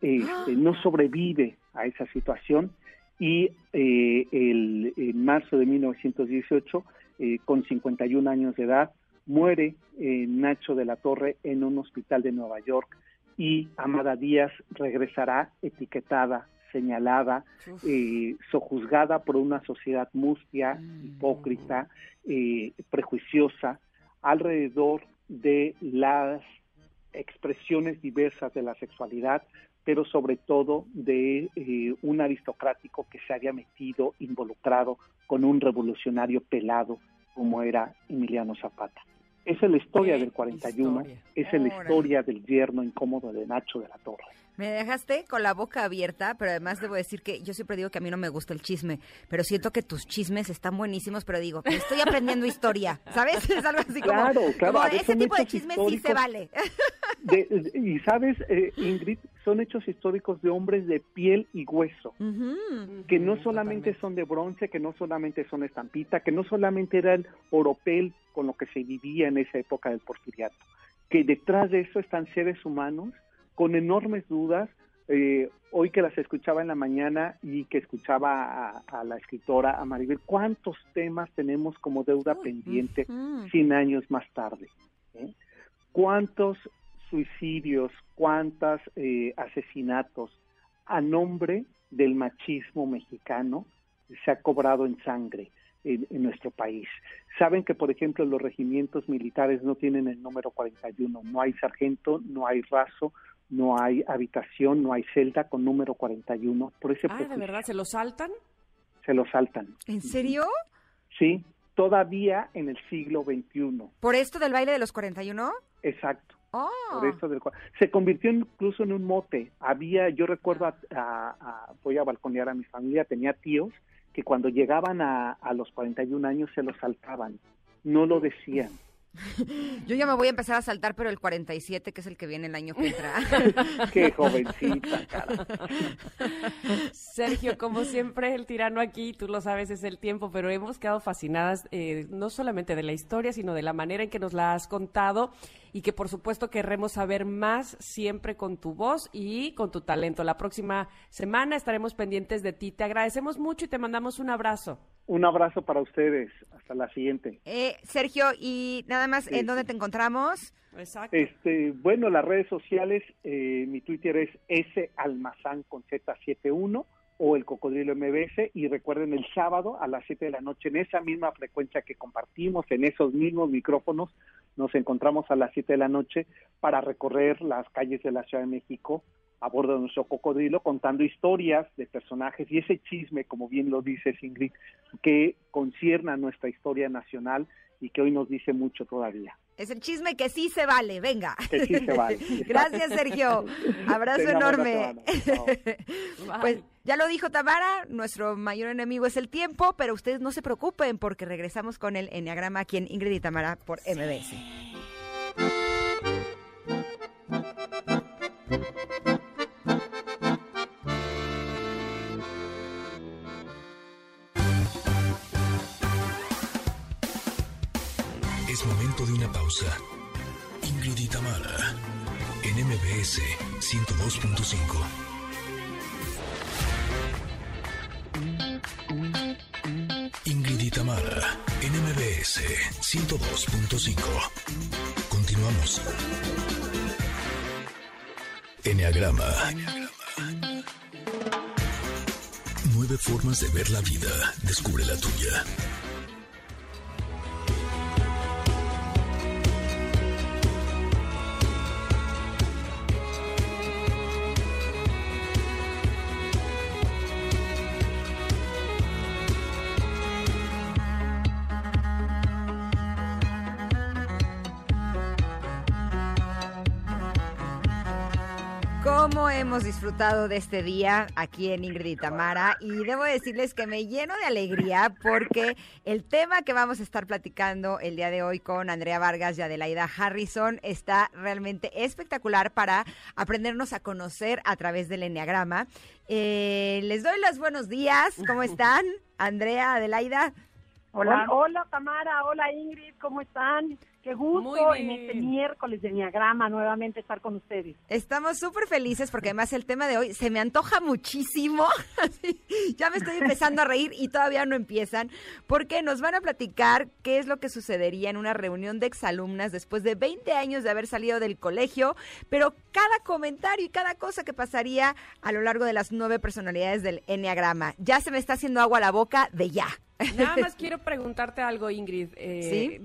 Este, no sobrevive a esa situación y eh, el, en marzo de 1918, eh, con 51 años de edad, muere eh, Nacho de la Torre en un hospital de Nueva York y Amada Díaz regresará etiquetada, señalada, eh, sojuzgada por una sociedad mustia, hipócrita, eh, prejuiciosa, alrededor de las expresiones diversas de la sexualidad, pero sobre todo de eh, un aristocrático que se había metido, involucrado con un revolucionario pelado como era Emiliano Zapata. Esa es la historia del 41, historia? esa es la historia del yerno incómodo de Nacho de la Torre. Me dejaste con la boca abierta, pero además debo decir que yo siempre digo que a mí no me gusta el chisme, pero siento que tus chismes están buenísimos, pero digo, estoy aprendiendo historia, ¿sabes? (laughs) Es algo así como, Claro, claro, como ese tipo de hechos chisme sí se vale. (laughs) De- y sabes, eh, Ingrid, son hechos históricos de hombres de piel y hueso, que no solamente son de bronce, que no solamente son estampita, que no solamente era el oropel con lo que se vivía en esa época del porfiriato, que detrás de eso están seres humanos con enormes dudas. eh, hoy que las escuchaba en la mañana y que escuchaba a, a la escritora, a Maribel, ¿cuántos temas tenemos como deuda pendiente ujú. 100 años más tarde? ¿eh? ¿Cuántos suicidios, cuántos eh, asesinatos a nombre del machismo mexicano se ha cobrado en sangre en, en nuestro país? Saben que, por ejemplo, los regimientos militares no tienen el número 41, no hay sargento, no hay raso, no hay habitación, no hay celda con número 41. Por ese Ah, ¿de verdad? ¿Se lo saltan? se lo saltan. ¿En serio? Sí, todavía en el siglo XXI. ¿Por esto del baile de los 41? Exacto. Oh. Por eso del se convirtió incluso en un mote. Había, yo recuerdo, a, a- a- voy a balconear a mi familia, tenía tíos que cuando llegaban a, a los 41 años se lo saltaban, no lo decían. Yo ya me voy a empezar a saltar, pero el 47, que es el que viene el año que entra. (laughs) Qué jovencita, cara. Sergio, como siempre, el tirano aquí, tú lo sabes, es el tiempo, pero hemos quedado fascinadas eh, no solamente de la historia, sino de la manera en que nos la has contado y que por supuesto querremos saber más siempre con tu voz y con tu talento. La próxima semana estaremos pendientes de ti. Te agradecemos mucho y te mandamos un abrazo. Un abrazo para ustedes. Hasta la siguiente. Eh, Sergio, y nada más, ¿en dónde te encontramos? Exacto. Este, bueno, las redes sociales, eh, mi Twitter es salmazán con Z71 o el Cocodrilo MBS y recuerden el sábado a las 7 de la noche en esa misma frecuencia que compartimos, en esos mismos micrófonos, nos encontramos a las 7 de la noche para recorrer las calles de la Ciudad de México a bordo de nuestro cocodrilo contando historias de personajes y ese chisme, como bien lo dice Ingrid, que concierne a nuestra historia nacional y que hoy nos dice mucho todavía. Es el chisme que sí se vale, venga. Que sí se vale. (laughs) Gracias, Sergio. Abrazo Tenga enorme. (laughs) pues ya lo dijo Tamara, nuestro mayor enemigo es el tiempo, pero ustedes no se preocupen porque regresamos con el Enneagrama aquí en Ingrid y Tamara por MBS. De una pausa. Ingrid y Tamara, en MBS 102.5. Ingrid y Tamara, en MBS 102.5. Continuamos. Enneagrama. Nueve formas de ver la vida. Descubre la tuya. Hemos disfrutado de este día aquí en Ingrid y Tamara? Y debo decirles que me lleno de alegría porque el tema que vamos a estar platicando el día de hoy con Andrea Vargas y Adelaida Harrison está realmente espectacular para aprendernos a conocer a través del Enneagrama. Eh, les doy los buenos días. ¿Cómo (laughs) están? Andrea, Adelaida. Hola, hola Tamara, hola Ingrid, ¿cómo están? Qué gusto en este miércoles de Enneagrama nuevamente estar con ustedes. Estamos súper felices porque además el tema de hoy se me antoja muchísimo. (laughs) Ya me estoy empezando a reír y todavía no empiezan porque nos van a platicar qué es lo que sucedería en una reunión de exalumnas después de 20 años de haber salido del colegio, pero cada comentario y cada cosa que pasaría a lo largo de las nueve personalidades del Enneagrama. Ya se me está haciendo agua a la boca de ya. Nada más quiero preguntarte algo, Ingrid. Eh,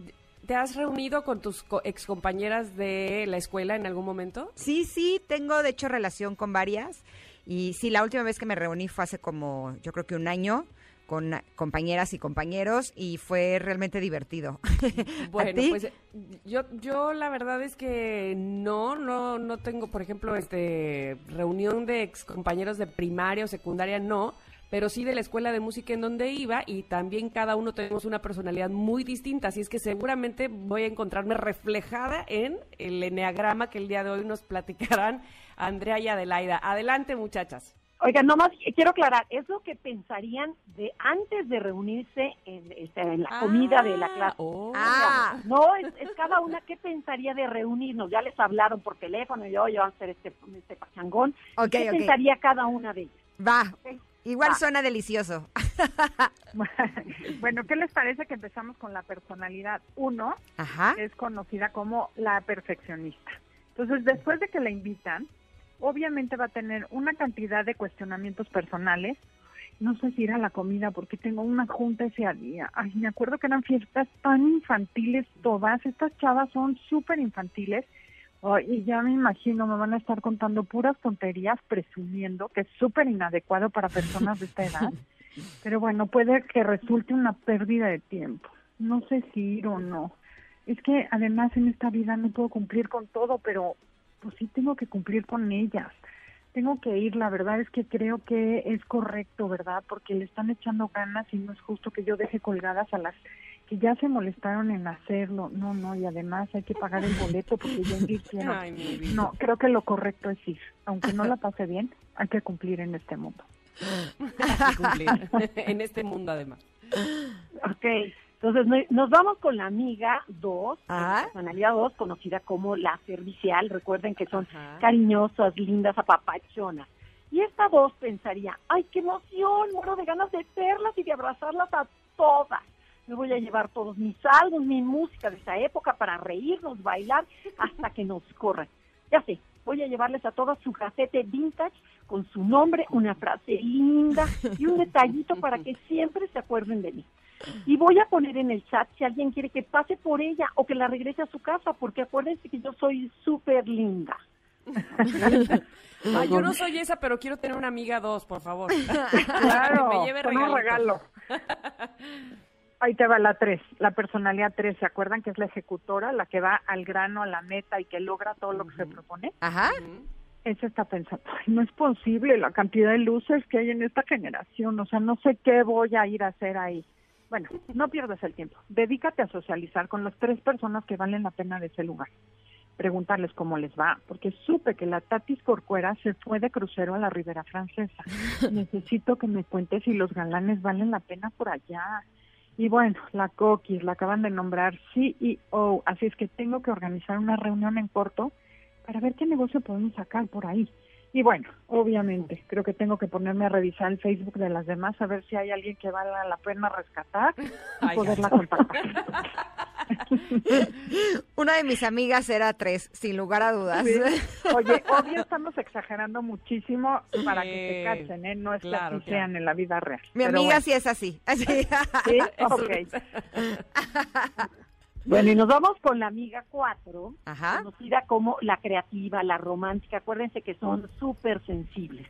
¿Te has reunido con tus co- excompañeras de la escuela en algún momento? Sí, sí, tengo de hecho relación con varias. Y sí, la última vez que me reuní fue hace como, yo creo que un año, con compañeras y compañeros, y fue realmente divertido. (laughs) ¿A Bueno, ti? pues yo, yo la verdad es que no, no, no tengo, por ejemplo, este reunión de ex compañeros de primaria o secundaria, no, pero sí de la escuela de música en donde iba y también cada uno tenemos una personalidad muy distinta, así es que seguramente voy a encontrarme reflejada en el eneagrama que el día de hoy nos platicarán Andrea y Adelaida. Adelante, muchachas. Oigan, nomás quiero aclarar, es lo que pensarían de antes de reunirse en, este, en la comida de la clase. Ah. No, es, es cada una qué pensaría de reunirnos. Ya les hablaron por teléfono y hoy vamos a hacer este, este pachangón. Ok, ¿Qué ok. pensaría cada una de ellas? Va, igual Va. suena delicioso. (laughs) Bueno, ¿qué les parece que empezamos con la personalidad 1? Ajá. Es conocida como la perfeccionista. Entonces, después de que la invitan, obviamente va a tener una cantidad de cuestionamientos personales. No sé si ir a la comida porque tengo una junta ese día. Ay, me acuerdo que eran fiestas tan infantiles todas. Estas chavas son súper infantiles. Ay, y ya me imagino, me van a estar contando puras tonterías, presumiendo que es súper inadecuado para personas de esta edad. (laughs) Pero bueno, puede que resulte una pérdida de tiempo. No sé si ir o no. Es que además en esta vida no puedo cumplir con todo, pero pues sí tengo que cumplir con ellas. Tengo que ir, la verdad es que creo que es correcto, ¿verdad? Porque le están echando ganas y no es justo que yo deje colgadas a las que ya se molestaron en hacerlo. No, no, y además hay que pagar el boleto porque ya invirtieron. (laughs) Ay. No, creo que lo correcto es ir. Aunque no la pase bien, hay que cumplir en este mundo. Hay que cumplir. (laughs) en este mundo, además. Ok, entonces no- nos vamos con la amiga 2, Ah. personalidad 2, conocida como la servicial. Recuerden que son cariñosas, lindas, apapachonas. Y esta dos pensaría, ay, qué emoción, muero de ganas de verlas y de abrazarlas a todas. Me voy a llevar todos mis álbumes, mi música de esa época para reírnos, bailar, hasta que nos corran. Ya sé, voy a llevarles a todos su gacete vintage con su nombre, una frase linda y un detallito para que siempre se acuerden de mí. Y voy a poner en el chat si alguien quiere que pase por ella o que la regrese a su casa, porque acuérdense que yo soy súper linda. Ay, yo no soy esa, pero quiero tener una amiga dos, por favor. (laughs) Claro, que me lleve con un regalito. regalo. (laughs) Ahí te va la 3, la personalidad 3. ¿Se acuerdan que es la ejecutora, la que va al grano, a la meta y que logra todo lo que se propone? Ajá. Ella está pensando, "Ay, no es posible la cantidad de luces que hay en esta generación, o sea, no sé qué voy a ir a hacer ahí. Bueno, no pierdas el tiempo. Dedícate a socializar con las tres personas que valen la pena de ese lugar. Preguntarles cómo les va, porque supe que la Tatis Corcuera se fue de crucero a la Ribera Francesa. (laughs) Necesito que me cuentes si los galanes valen la pena por allá. Y bueno, la Coquis la acaban de nombrar CEO, así es que tengo que organizar una reunión en corto para ver qué negocio podemos sacar por ahí. Y bueno, obviamente, creo que tengo que ponerme a revisar el Facebook de las demás a ver si hay alguien que valga la pena rescatar y Ay, poderla contactar. (laughs) (laughs) Una de mis amigas era tres, sin lugar a dudas. Sí. (laughs) Oye, obvio estamos exagerando muchísimo para que se cachen, ¿eh? No es claro, que así claro. sean en la vida real. Mi amiga bueno. sí es así. así. Sí, (laughs) ok. Bueno, y nos vamos con la amiga 4, Ajá. conocida como la creativa, la romántica. Acuérdense que son súper sensibles.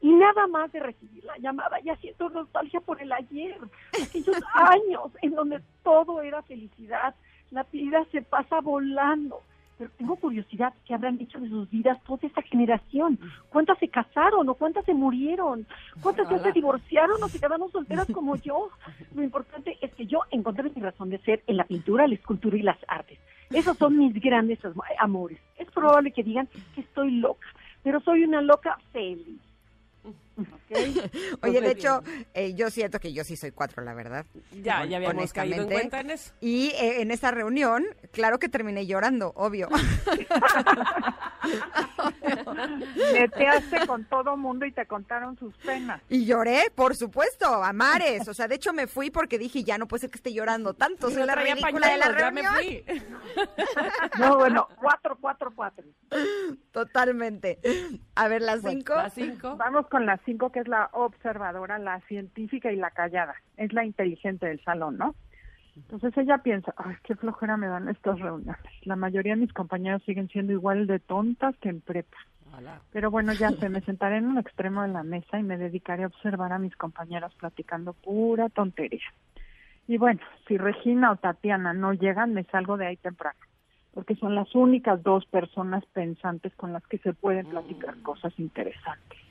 Y nada más de recibir la llamada, ya siento nostalgia por el ayer, aquellos (laughs) años en donde todo era felicidad. La vida se pasa volando. Pero tengo curiosidad, ¿qué habrán dicho de sus vidas toda esta generación? ¿Cuántas se casaron o cuántas se murieron? ¿Cuántas ya se divorciaron o se quedaron solteras como yo? Lo importante es que yo encontré mi razón de ser en la pintura, la escultura y las artes. Esos son mis grandes am- amores. Es probable que digan que estoy loca, pero soy una loca feliz. Mm-hmm. (laughs) Oye, de hecho, eh, yo siento que yo sí soy cuatro, la verdad. Ya, ya habíamos caído en Honestamente. cuenta en eso. Y eh, en esta reunión, claro que terminé llorando, obvio. (laughs) Neteaste con todo mundo y te contaron sus penas. Y lloré, por supuesto, a mares. O sea, de hecho me fui porque dije, ya no puede ser que esté llorando tanto. Soy la ridícula de la ya me reunión. fui. (laughs) No, bueno, cuatro, cuatro, cuatro. Totalmente. A ver, las Bueno, cinco. Vamos con la cinco, que es la observadora, la científica y la callada. Es la inteligente del salón, ¿no? Entonces ella piensa, ay, qué flojera me dan estas reuniones. La mayoría de mis compañeros siguen siendo igual de tontas que en prepa. Pero bueno, ya sé, me sentaré en un extremo de la mesa y me dedicaré a observar a mis compañeras platicando pura tontería. Y bueno, si Regina o Tatiana no llegan, me salgo de ahí temprano, porque son las únicas dos personas pensantes con las que se pueden platicar cosas interesantes.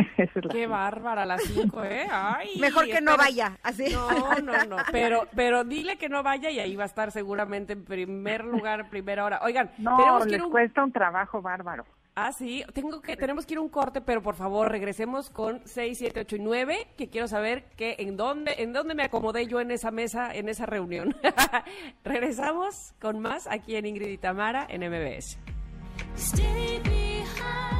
(laughs) Esa es la Qué bárbara las cinco, ¿eh? Ay, Mejor que no vaya, así. No, no, no. (laughs) Pero, pero dile que no vaya y ahí va a estar seguramente en primer lugar, primera hora. Oigan, No, tenemos que les ir un... cuesta un trabajo bárbaro. Ah, sí, tengo que, tenemos que ir a un corte, pero por favor regresemos con 6, 7, 8 y 9, que quiero saber que en dónde, en dónde me acomodé yo en esa mesa, en esa reunión. (laughs) Regresamos con más aquí en Ingrid y Tamara en MBS. Stay behind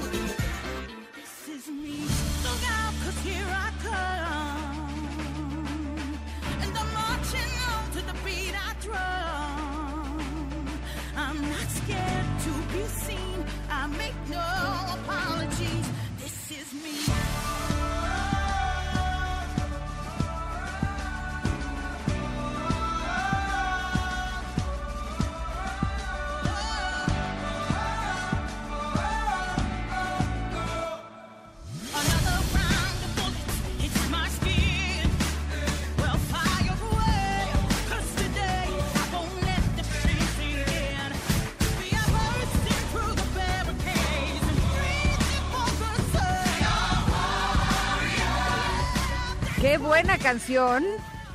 Buena canción.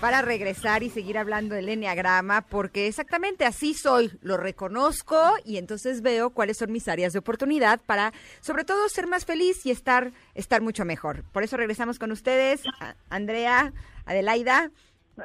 para regresar y seguir hablando del enneagrama, porque exactamente así soy, lo reconozco y entonces veo cuáles son mis áreas de oportunidad para, sobre todo, ser más feliz y estar, estar mucho mejor. Por eso regresamos con ustedes, Andrea, Adelaida.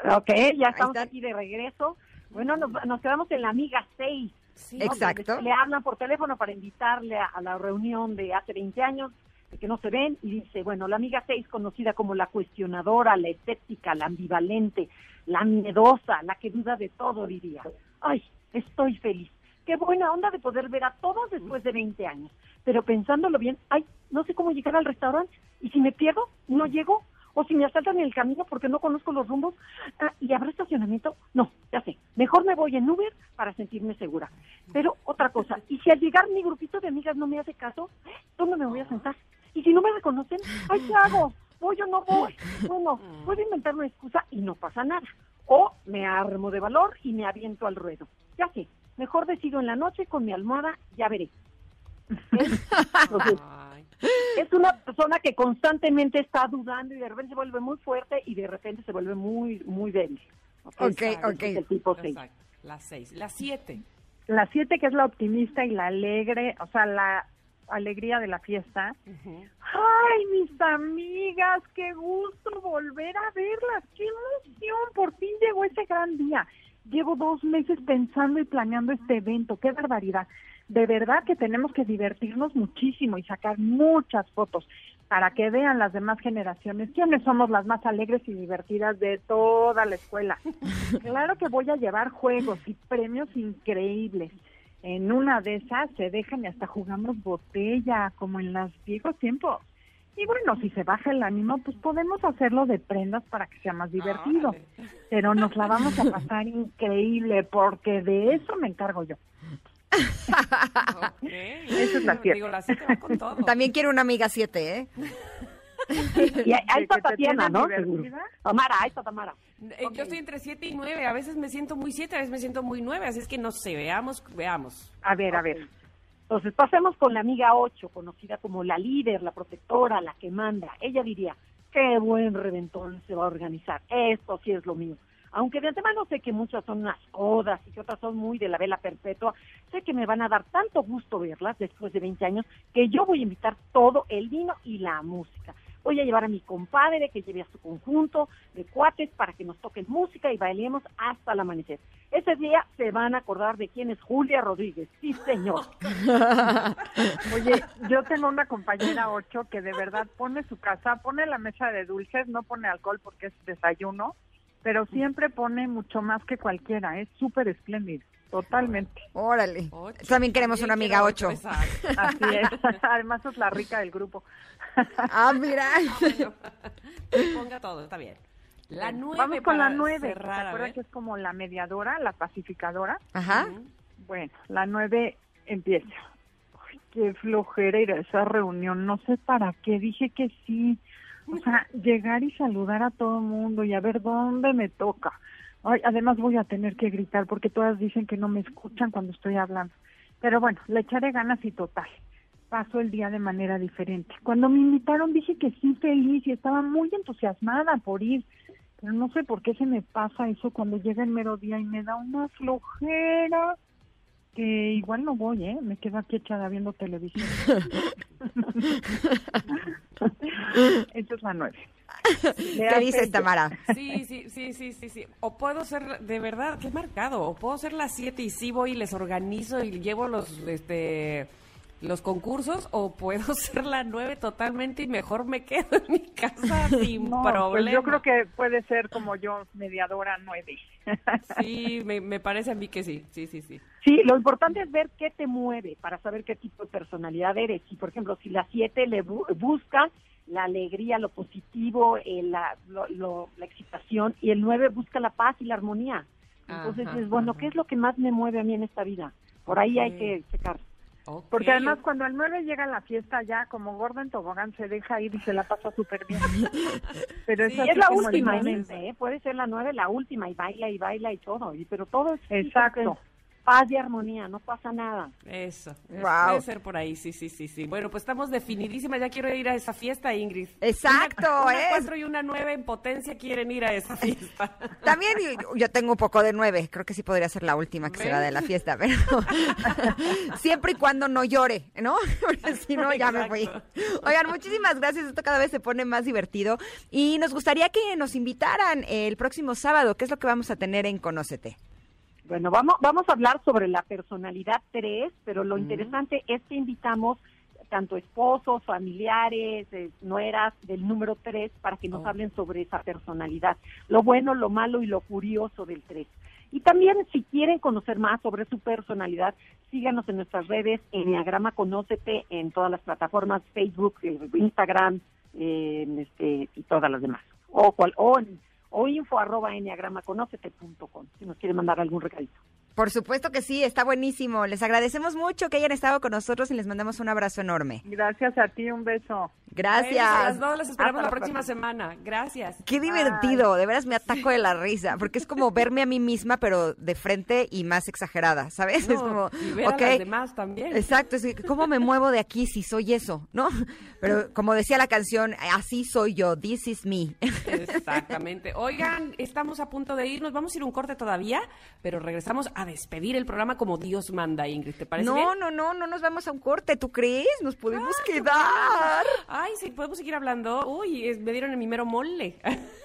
Ok, ya estamos aquí de regreso. Bueno, nos, nos quedamos en la amiga 6. Exacto. Le hablan por teléfono para invitarle a, a la reunión de hace 20 años, que no se ven, y dice, bueno, la amiga 6, conocida como la cuestionadora, la escéptica, la ambivalente, la miedosa, la que duda de todo, diría. Ay, estoy feliz. Qué buena onda de poder ver a todos después de 20 años. Pero pensándolo bien, ay, no sé cómo llegar al restaurante. ¿Y si me pierdo? ¿No llego? ¿O si me asaltan en el camino porque no conozco los rumbos? Ah, ¿Y habrá estacionamiento? No, ya sé. Mejor me voy en Uber para sentirme segura. Pero otra cosa, ¿y si al llegar mi grupito de amigas no me hace caso? ¿Dónde me voy a sentar? ¿Y si no me reconocen? ¿Ay, qué hago? ¿Voy o no voy? Bueno, puedo inventar una excusa y no pasa nada. O me armo de valor y me aviento al ruedo. Ya sé, mejor decido en la noche con mi almohada, ya veré. Entonces, es una persona que constantemente está dudando y de repente se vuelve muy fuerte y de repente se vuelve muy, muy débil. Ok, ok. Es el tipo seis. Exacto. Las seis. Las siete. La siete, que es la optimista y la alegre, o sea, la alegría de la fiesta. Ay, mis amigas, qué gusto volver a verlas, qué emoción, por fin llegó ese gran día. Llevo dos meses pensando y planeando este evento, qué barbaridad. De verdad que tenemos que divertirnos muchísimo y sacar muchas fotos para que vean las demás generaciones quiénes somos las más alegres y divertidas de toda la escuela. (laughs) Claro que voy a llevar juegos y premios increíbles. En una de esas se dejan y hasta jugamos botella, como en los viejos tiempos. Y bueno, si se baja el ánimo, pues podemos hacerlo de prendas para que sea más divertido. Pero nos la vamos a pasar increíble, porque de eso me encargo yo. (laughs) Esa es la siete. Digo, la siete va con todo. También quiero una amiga 7, ¿eh? (laughs) Y ahí ahí está que te Tatiana, ¿no? Tamara, ahí está Tamara. Eh, Yo estoy entre siete y nueve. A veces me siento muy siete, a veces me siento muy nueve. Así es que no sé, veamos, veamos. A ver, a ver. Entonces pasemos con la amiga 8, conocida como la líder, la protectora, la que manda. Ella diría, qué buen reventón se va a organizar. Esto sí es lo mío. Aunque de antemano sé que muchas son unas codas y que otras son muy de la vela perpetua, sé que me van a dar tanto gusto verlas después de 20 años que yo voy a invitar todo el vino y la música. Voy a llevar a mi compadre que lleve a su conjunto de cuates para que nos toquen música y bailemos hasta el amanecer. Ese día se van a acordar de quién es Julia Rodríguez. Sí, señor. (laughs) Oye, yo tengo una compañera 8 que de verdad pone su casa, pone la mesa de dulces, no pone alcohol porque es desayuno, pero siempre pone mucho más que cualquiera, es súper espléndido, totalmente. Órale. También queremos una amiga 8. Así es, (laughs) (laughs) además es la rica del grupo. (laughs) Ah, mira. Ponga todo, está bien. La nueve. Vamos con la para 9, ¿te cerrar, a acuerdas que es como la mediadora, la pacificadora? Ajá. Bueno, la 9 empieza. Ay, qué flojera ir a esa reunión, no sé para qué, dije que sí. O sea, llegar y saludar a todo el mundo y a ver dónde me toca. Ay, además voy a tener que gritar porque todas dicen que no me escuchan cuando estoy hablando. Pero bueno, le echaré ganas y total. Paso el día de manera diferente. Cuando me invitaron dije que sí feliz y estaba muy entusiasmada por ir. Pero no sé por qué se me pasa eso cuando llega el mero día y me da una flojera que igual no voy, ¿eh? Me quedo aquí echada viendo televisión. (laughs) Esa es la nueve. (laughs) ¿Qué dices, Tamara? Sí, sí, sí, sí, sí, sí. O puedo ser, de verdad, qué marcado. O puedo ser las siete y sí voy y les organizo y llevo los, este, los concursos. O puedo (laughs) ser la nueve totalmente y mejor me quedo en mi casa (laughs) sin No, problema. pues yo creo que puede ser como yo, mediadora nueve. Sí, me, me parece a mí que sí, sí, sí, sí. Sí, lo importante es ver qué te mueve para saber qué tipo de personalidad eres. Y, por ejemplo, si la 7 le bu- busca la alegría, lo positivo, eh, la, lo- lo- la excitación, y el 9 busca la paz y la armonía. Entonces Ajá, es bueno, ¿qué es lo que más me mueve a mí en esta vida? Por ahí hay que checar. Porque además cuando el 9 llega a la fiesta ya como gordo en tobogán se deja ir y se la pasa súper bien. (laughs) Pero Sí, es la última. ¿eh? puede ser la 9 la última y baila y baila y todo, y, pero todo es Exacto. Paz y armonía, no pasa nada. Eso, es- Wow. puede ser por ahí, sí, sí, sí, sí. Bueno, pues estamos definidísimas, ya quiero ir a esa fiesta, Ingrid. Exacto, Una, una es. cuatro y una nueve en potencia quieren ir a esa fiesta. (laughs) También yo- tengo un poco de nueve, creo que sí podría ser la última que se va ¿Ves? de la fiesta, pero (laughs) siempre y cuando no llore, ¿no? (laughs) Si no, ya me fui. Oigan, muchísimas gracias, esto cada vez se pone más divertido y nos gustaría que nos invitaran el próximo sábado, ¿qué es lo que vamos a tener en Conócete? Bueno, vamos, vamos a hablar sobre la personalidad 3, pero lo interesante es que invitamos tanto esposos, familiares, eh, nueras del número 3 para que nos Oh. hablen sobre esa personalidad, lo bueno, lo malo y lo curioso del 3. Y también si quieren conocer más sobre su personalidad, síganos en nuestras redes, Enneagrama Conócete, en todas las plataformas, Facebook, Instagram, eh, este, y todas las demás. O, cual, o, en- o info arroba enneagramaconócete.com, si nos quieren mandar algún recadito. Por supuesto que sí, está buenísimo. Les agradecemos mucho que hayan estado con nosotros y les mandamos un abrazo enorme. Gracias a ti, un beso. Gracias. A las dos, las esperamos Hasta la próxima semana. Gracias. Qué divertido, de veras me ataco de la risa, porque es como verme a mí misma, pero de frente y más exagerada, ¿sabes? No, es como, y ver ok, a las demás también. exacto, es que, ¿cómo me muevo de aquí si soy eso, no? Pero como decía la canción, así soy yo, this is me. Exactamente. Oigan, estamos a punto de irnos. Vamos a ir un corte todavía, pero regresamos a despedir el programa como Dios manda, Ingrid. ¿Te parece No, bien? no, no, no nos vamos a un corte, ¿tú crees? Nos podemos Ah, quedar. Ay, sí, podemos seguir hablando. Uy, es- me dieron el mi mero mole.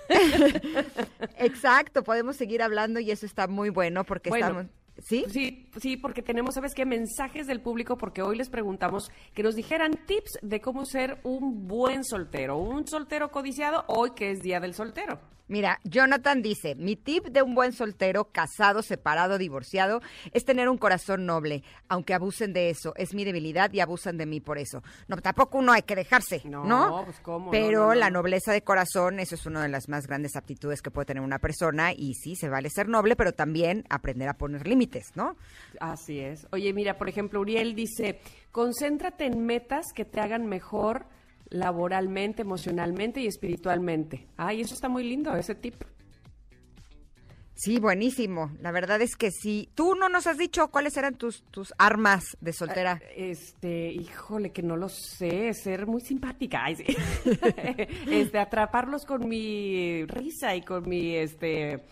(laughs) Exacto, podemos seguir hablando y eso está muy bueno porque Bueno, estamos... ¿Sí? Sí, sí, porque tenemos, ¿sabes qué? Mensajes del público, porque hoy les preguntamos que nos dijeran tips de cómo ser un buen soltero, un soltero codiciado, hoy que es Día del Soltero. Mira, Jonathan dice, mi tip de un buen soltero, casado, separado, divorciado, es tener un corazón noble, aunque abusen de eso, es mi debilidad y abusan de mí por eso. No, tampoco uno hay que dejarse, ¿no? No, pues, ¿cómo? Pero no, no. la nobleza de corazón, eso es una de las más grandes aptitudes que puede tener una persona y sí, se vale ser noble, pero también aprender a poner límites, ¿no? Así es. Oye, mira, por ejemplo, Uriel dice, concéntrate en metas que te hagan mejor laboralmente, emocionalmente y espiritualmente. Ay, eso está muy lindo, ese tip. Sí, buenísimo. La verdad es que sí. Tú no nos has dicho cuáles eran tus, tus armas de soltera. Este, híjole, que no lo sé, ser muy simpática. Ay, sí. (laughs) este, atraparlos con mi risa y con mi este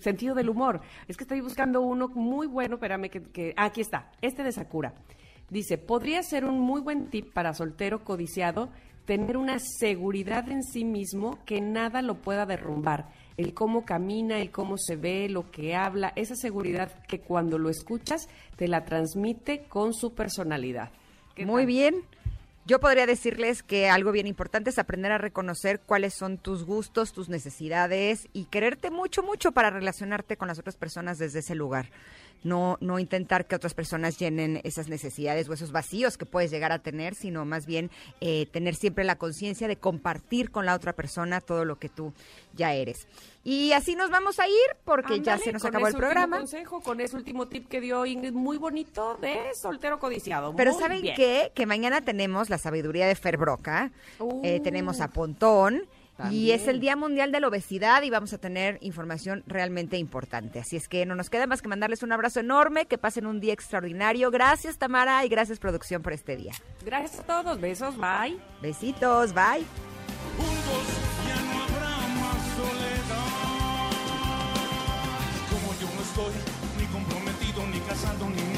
sentido del humor. Es que estoy buscando uno muy bueno, espérame que, que ah, aquí está, este de Sakura. Dice, podría ser un muy buen tip para soltero codiciado tener una seguridad en sí mismo que nada lo pueda derrumbar. El cómo camina, el cómo se ve, lo que habla, esa seguridad que cuando lo escuchas te la transmite con su personalidad. ¿Qué Muy tal? bien. Yo podría decirles que algo bien importante es aprender a reconocer cuáles son tus gustos, tus necesidades y quererte mucho, mucho para relacionarte con las otras personas desde ese lugar. No, no intentar que otras personas llenen esas necesidades o esos vacíos que puedes llegar a tener, sino más bien eh, tener siempre la conciencia de compartir con la otra persona todo lo que tú ya eres. Y así nos vamos a ir porque ya se nos con acabó el programa. consejo, con ese último tip que dio Ingrid, muy bonito de soltero codiciado. Pero Muy ¿saben bien. qué? Que mañana tenemos la sabiduría de Ferbroca, Uh, eh, tenemos a Pontón y es el Día Mundial de la Obesidad y vamos a tener información realmente importante. Así es que no nos queda más que mandarles un abrazo enorme, que pasen un día extraordinario. Gracias Tamara y gracias producción por este día. Gracias a todos, besos, bye. Besitos, bye. ya no habrá más soledad. Como yo no estoy ni comprometido, ni casado, ni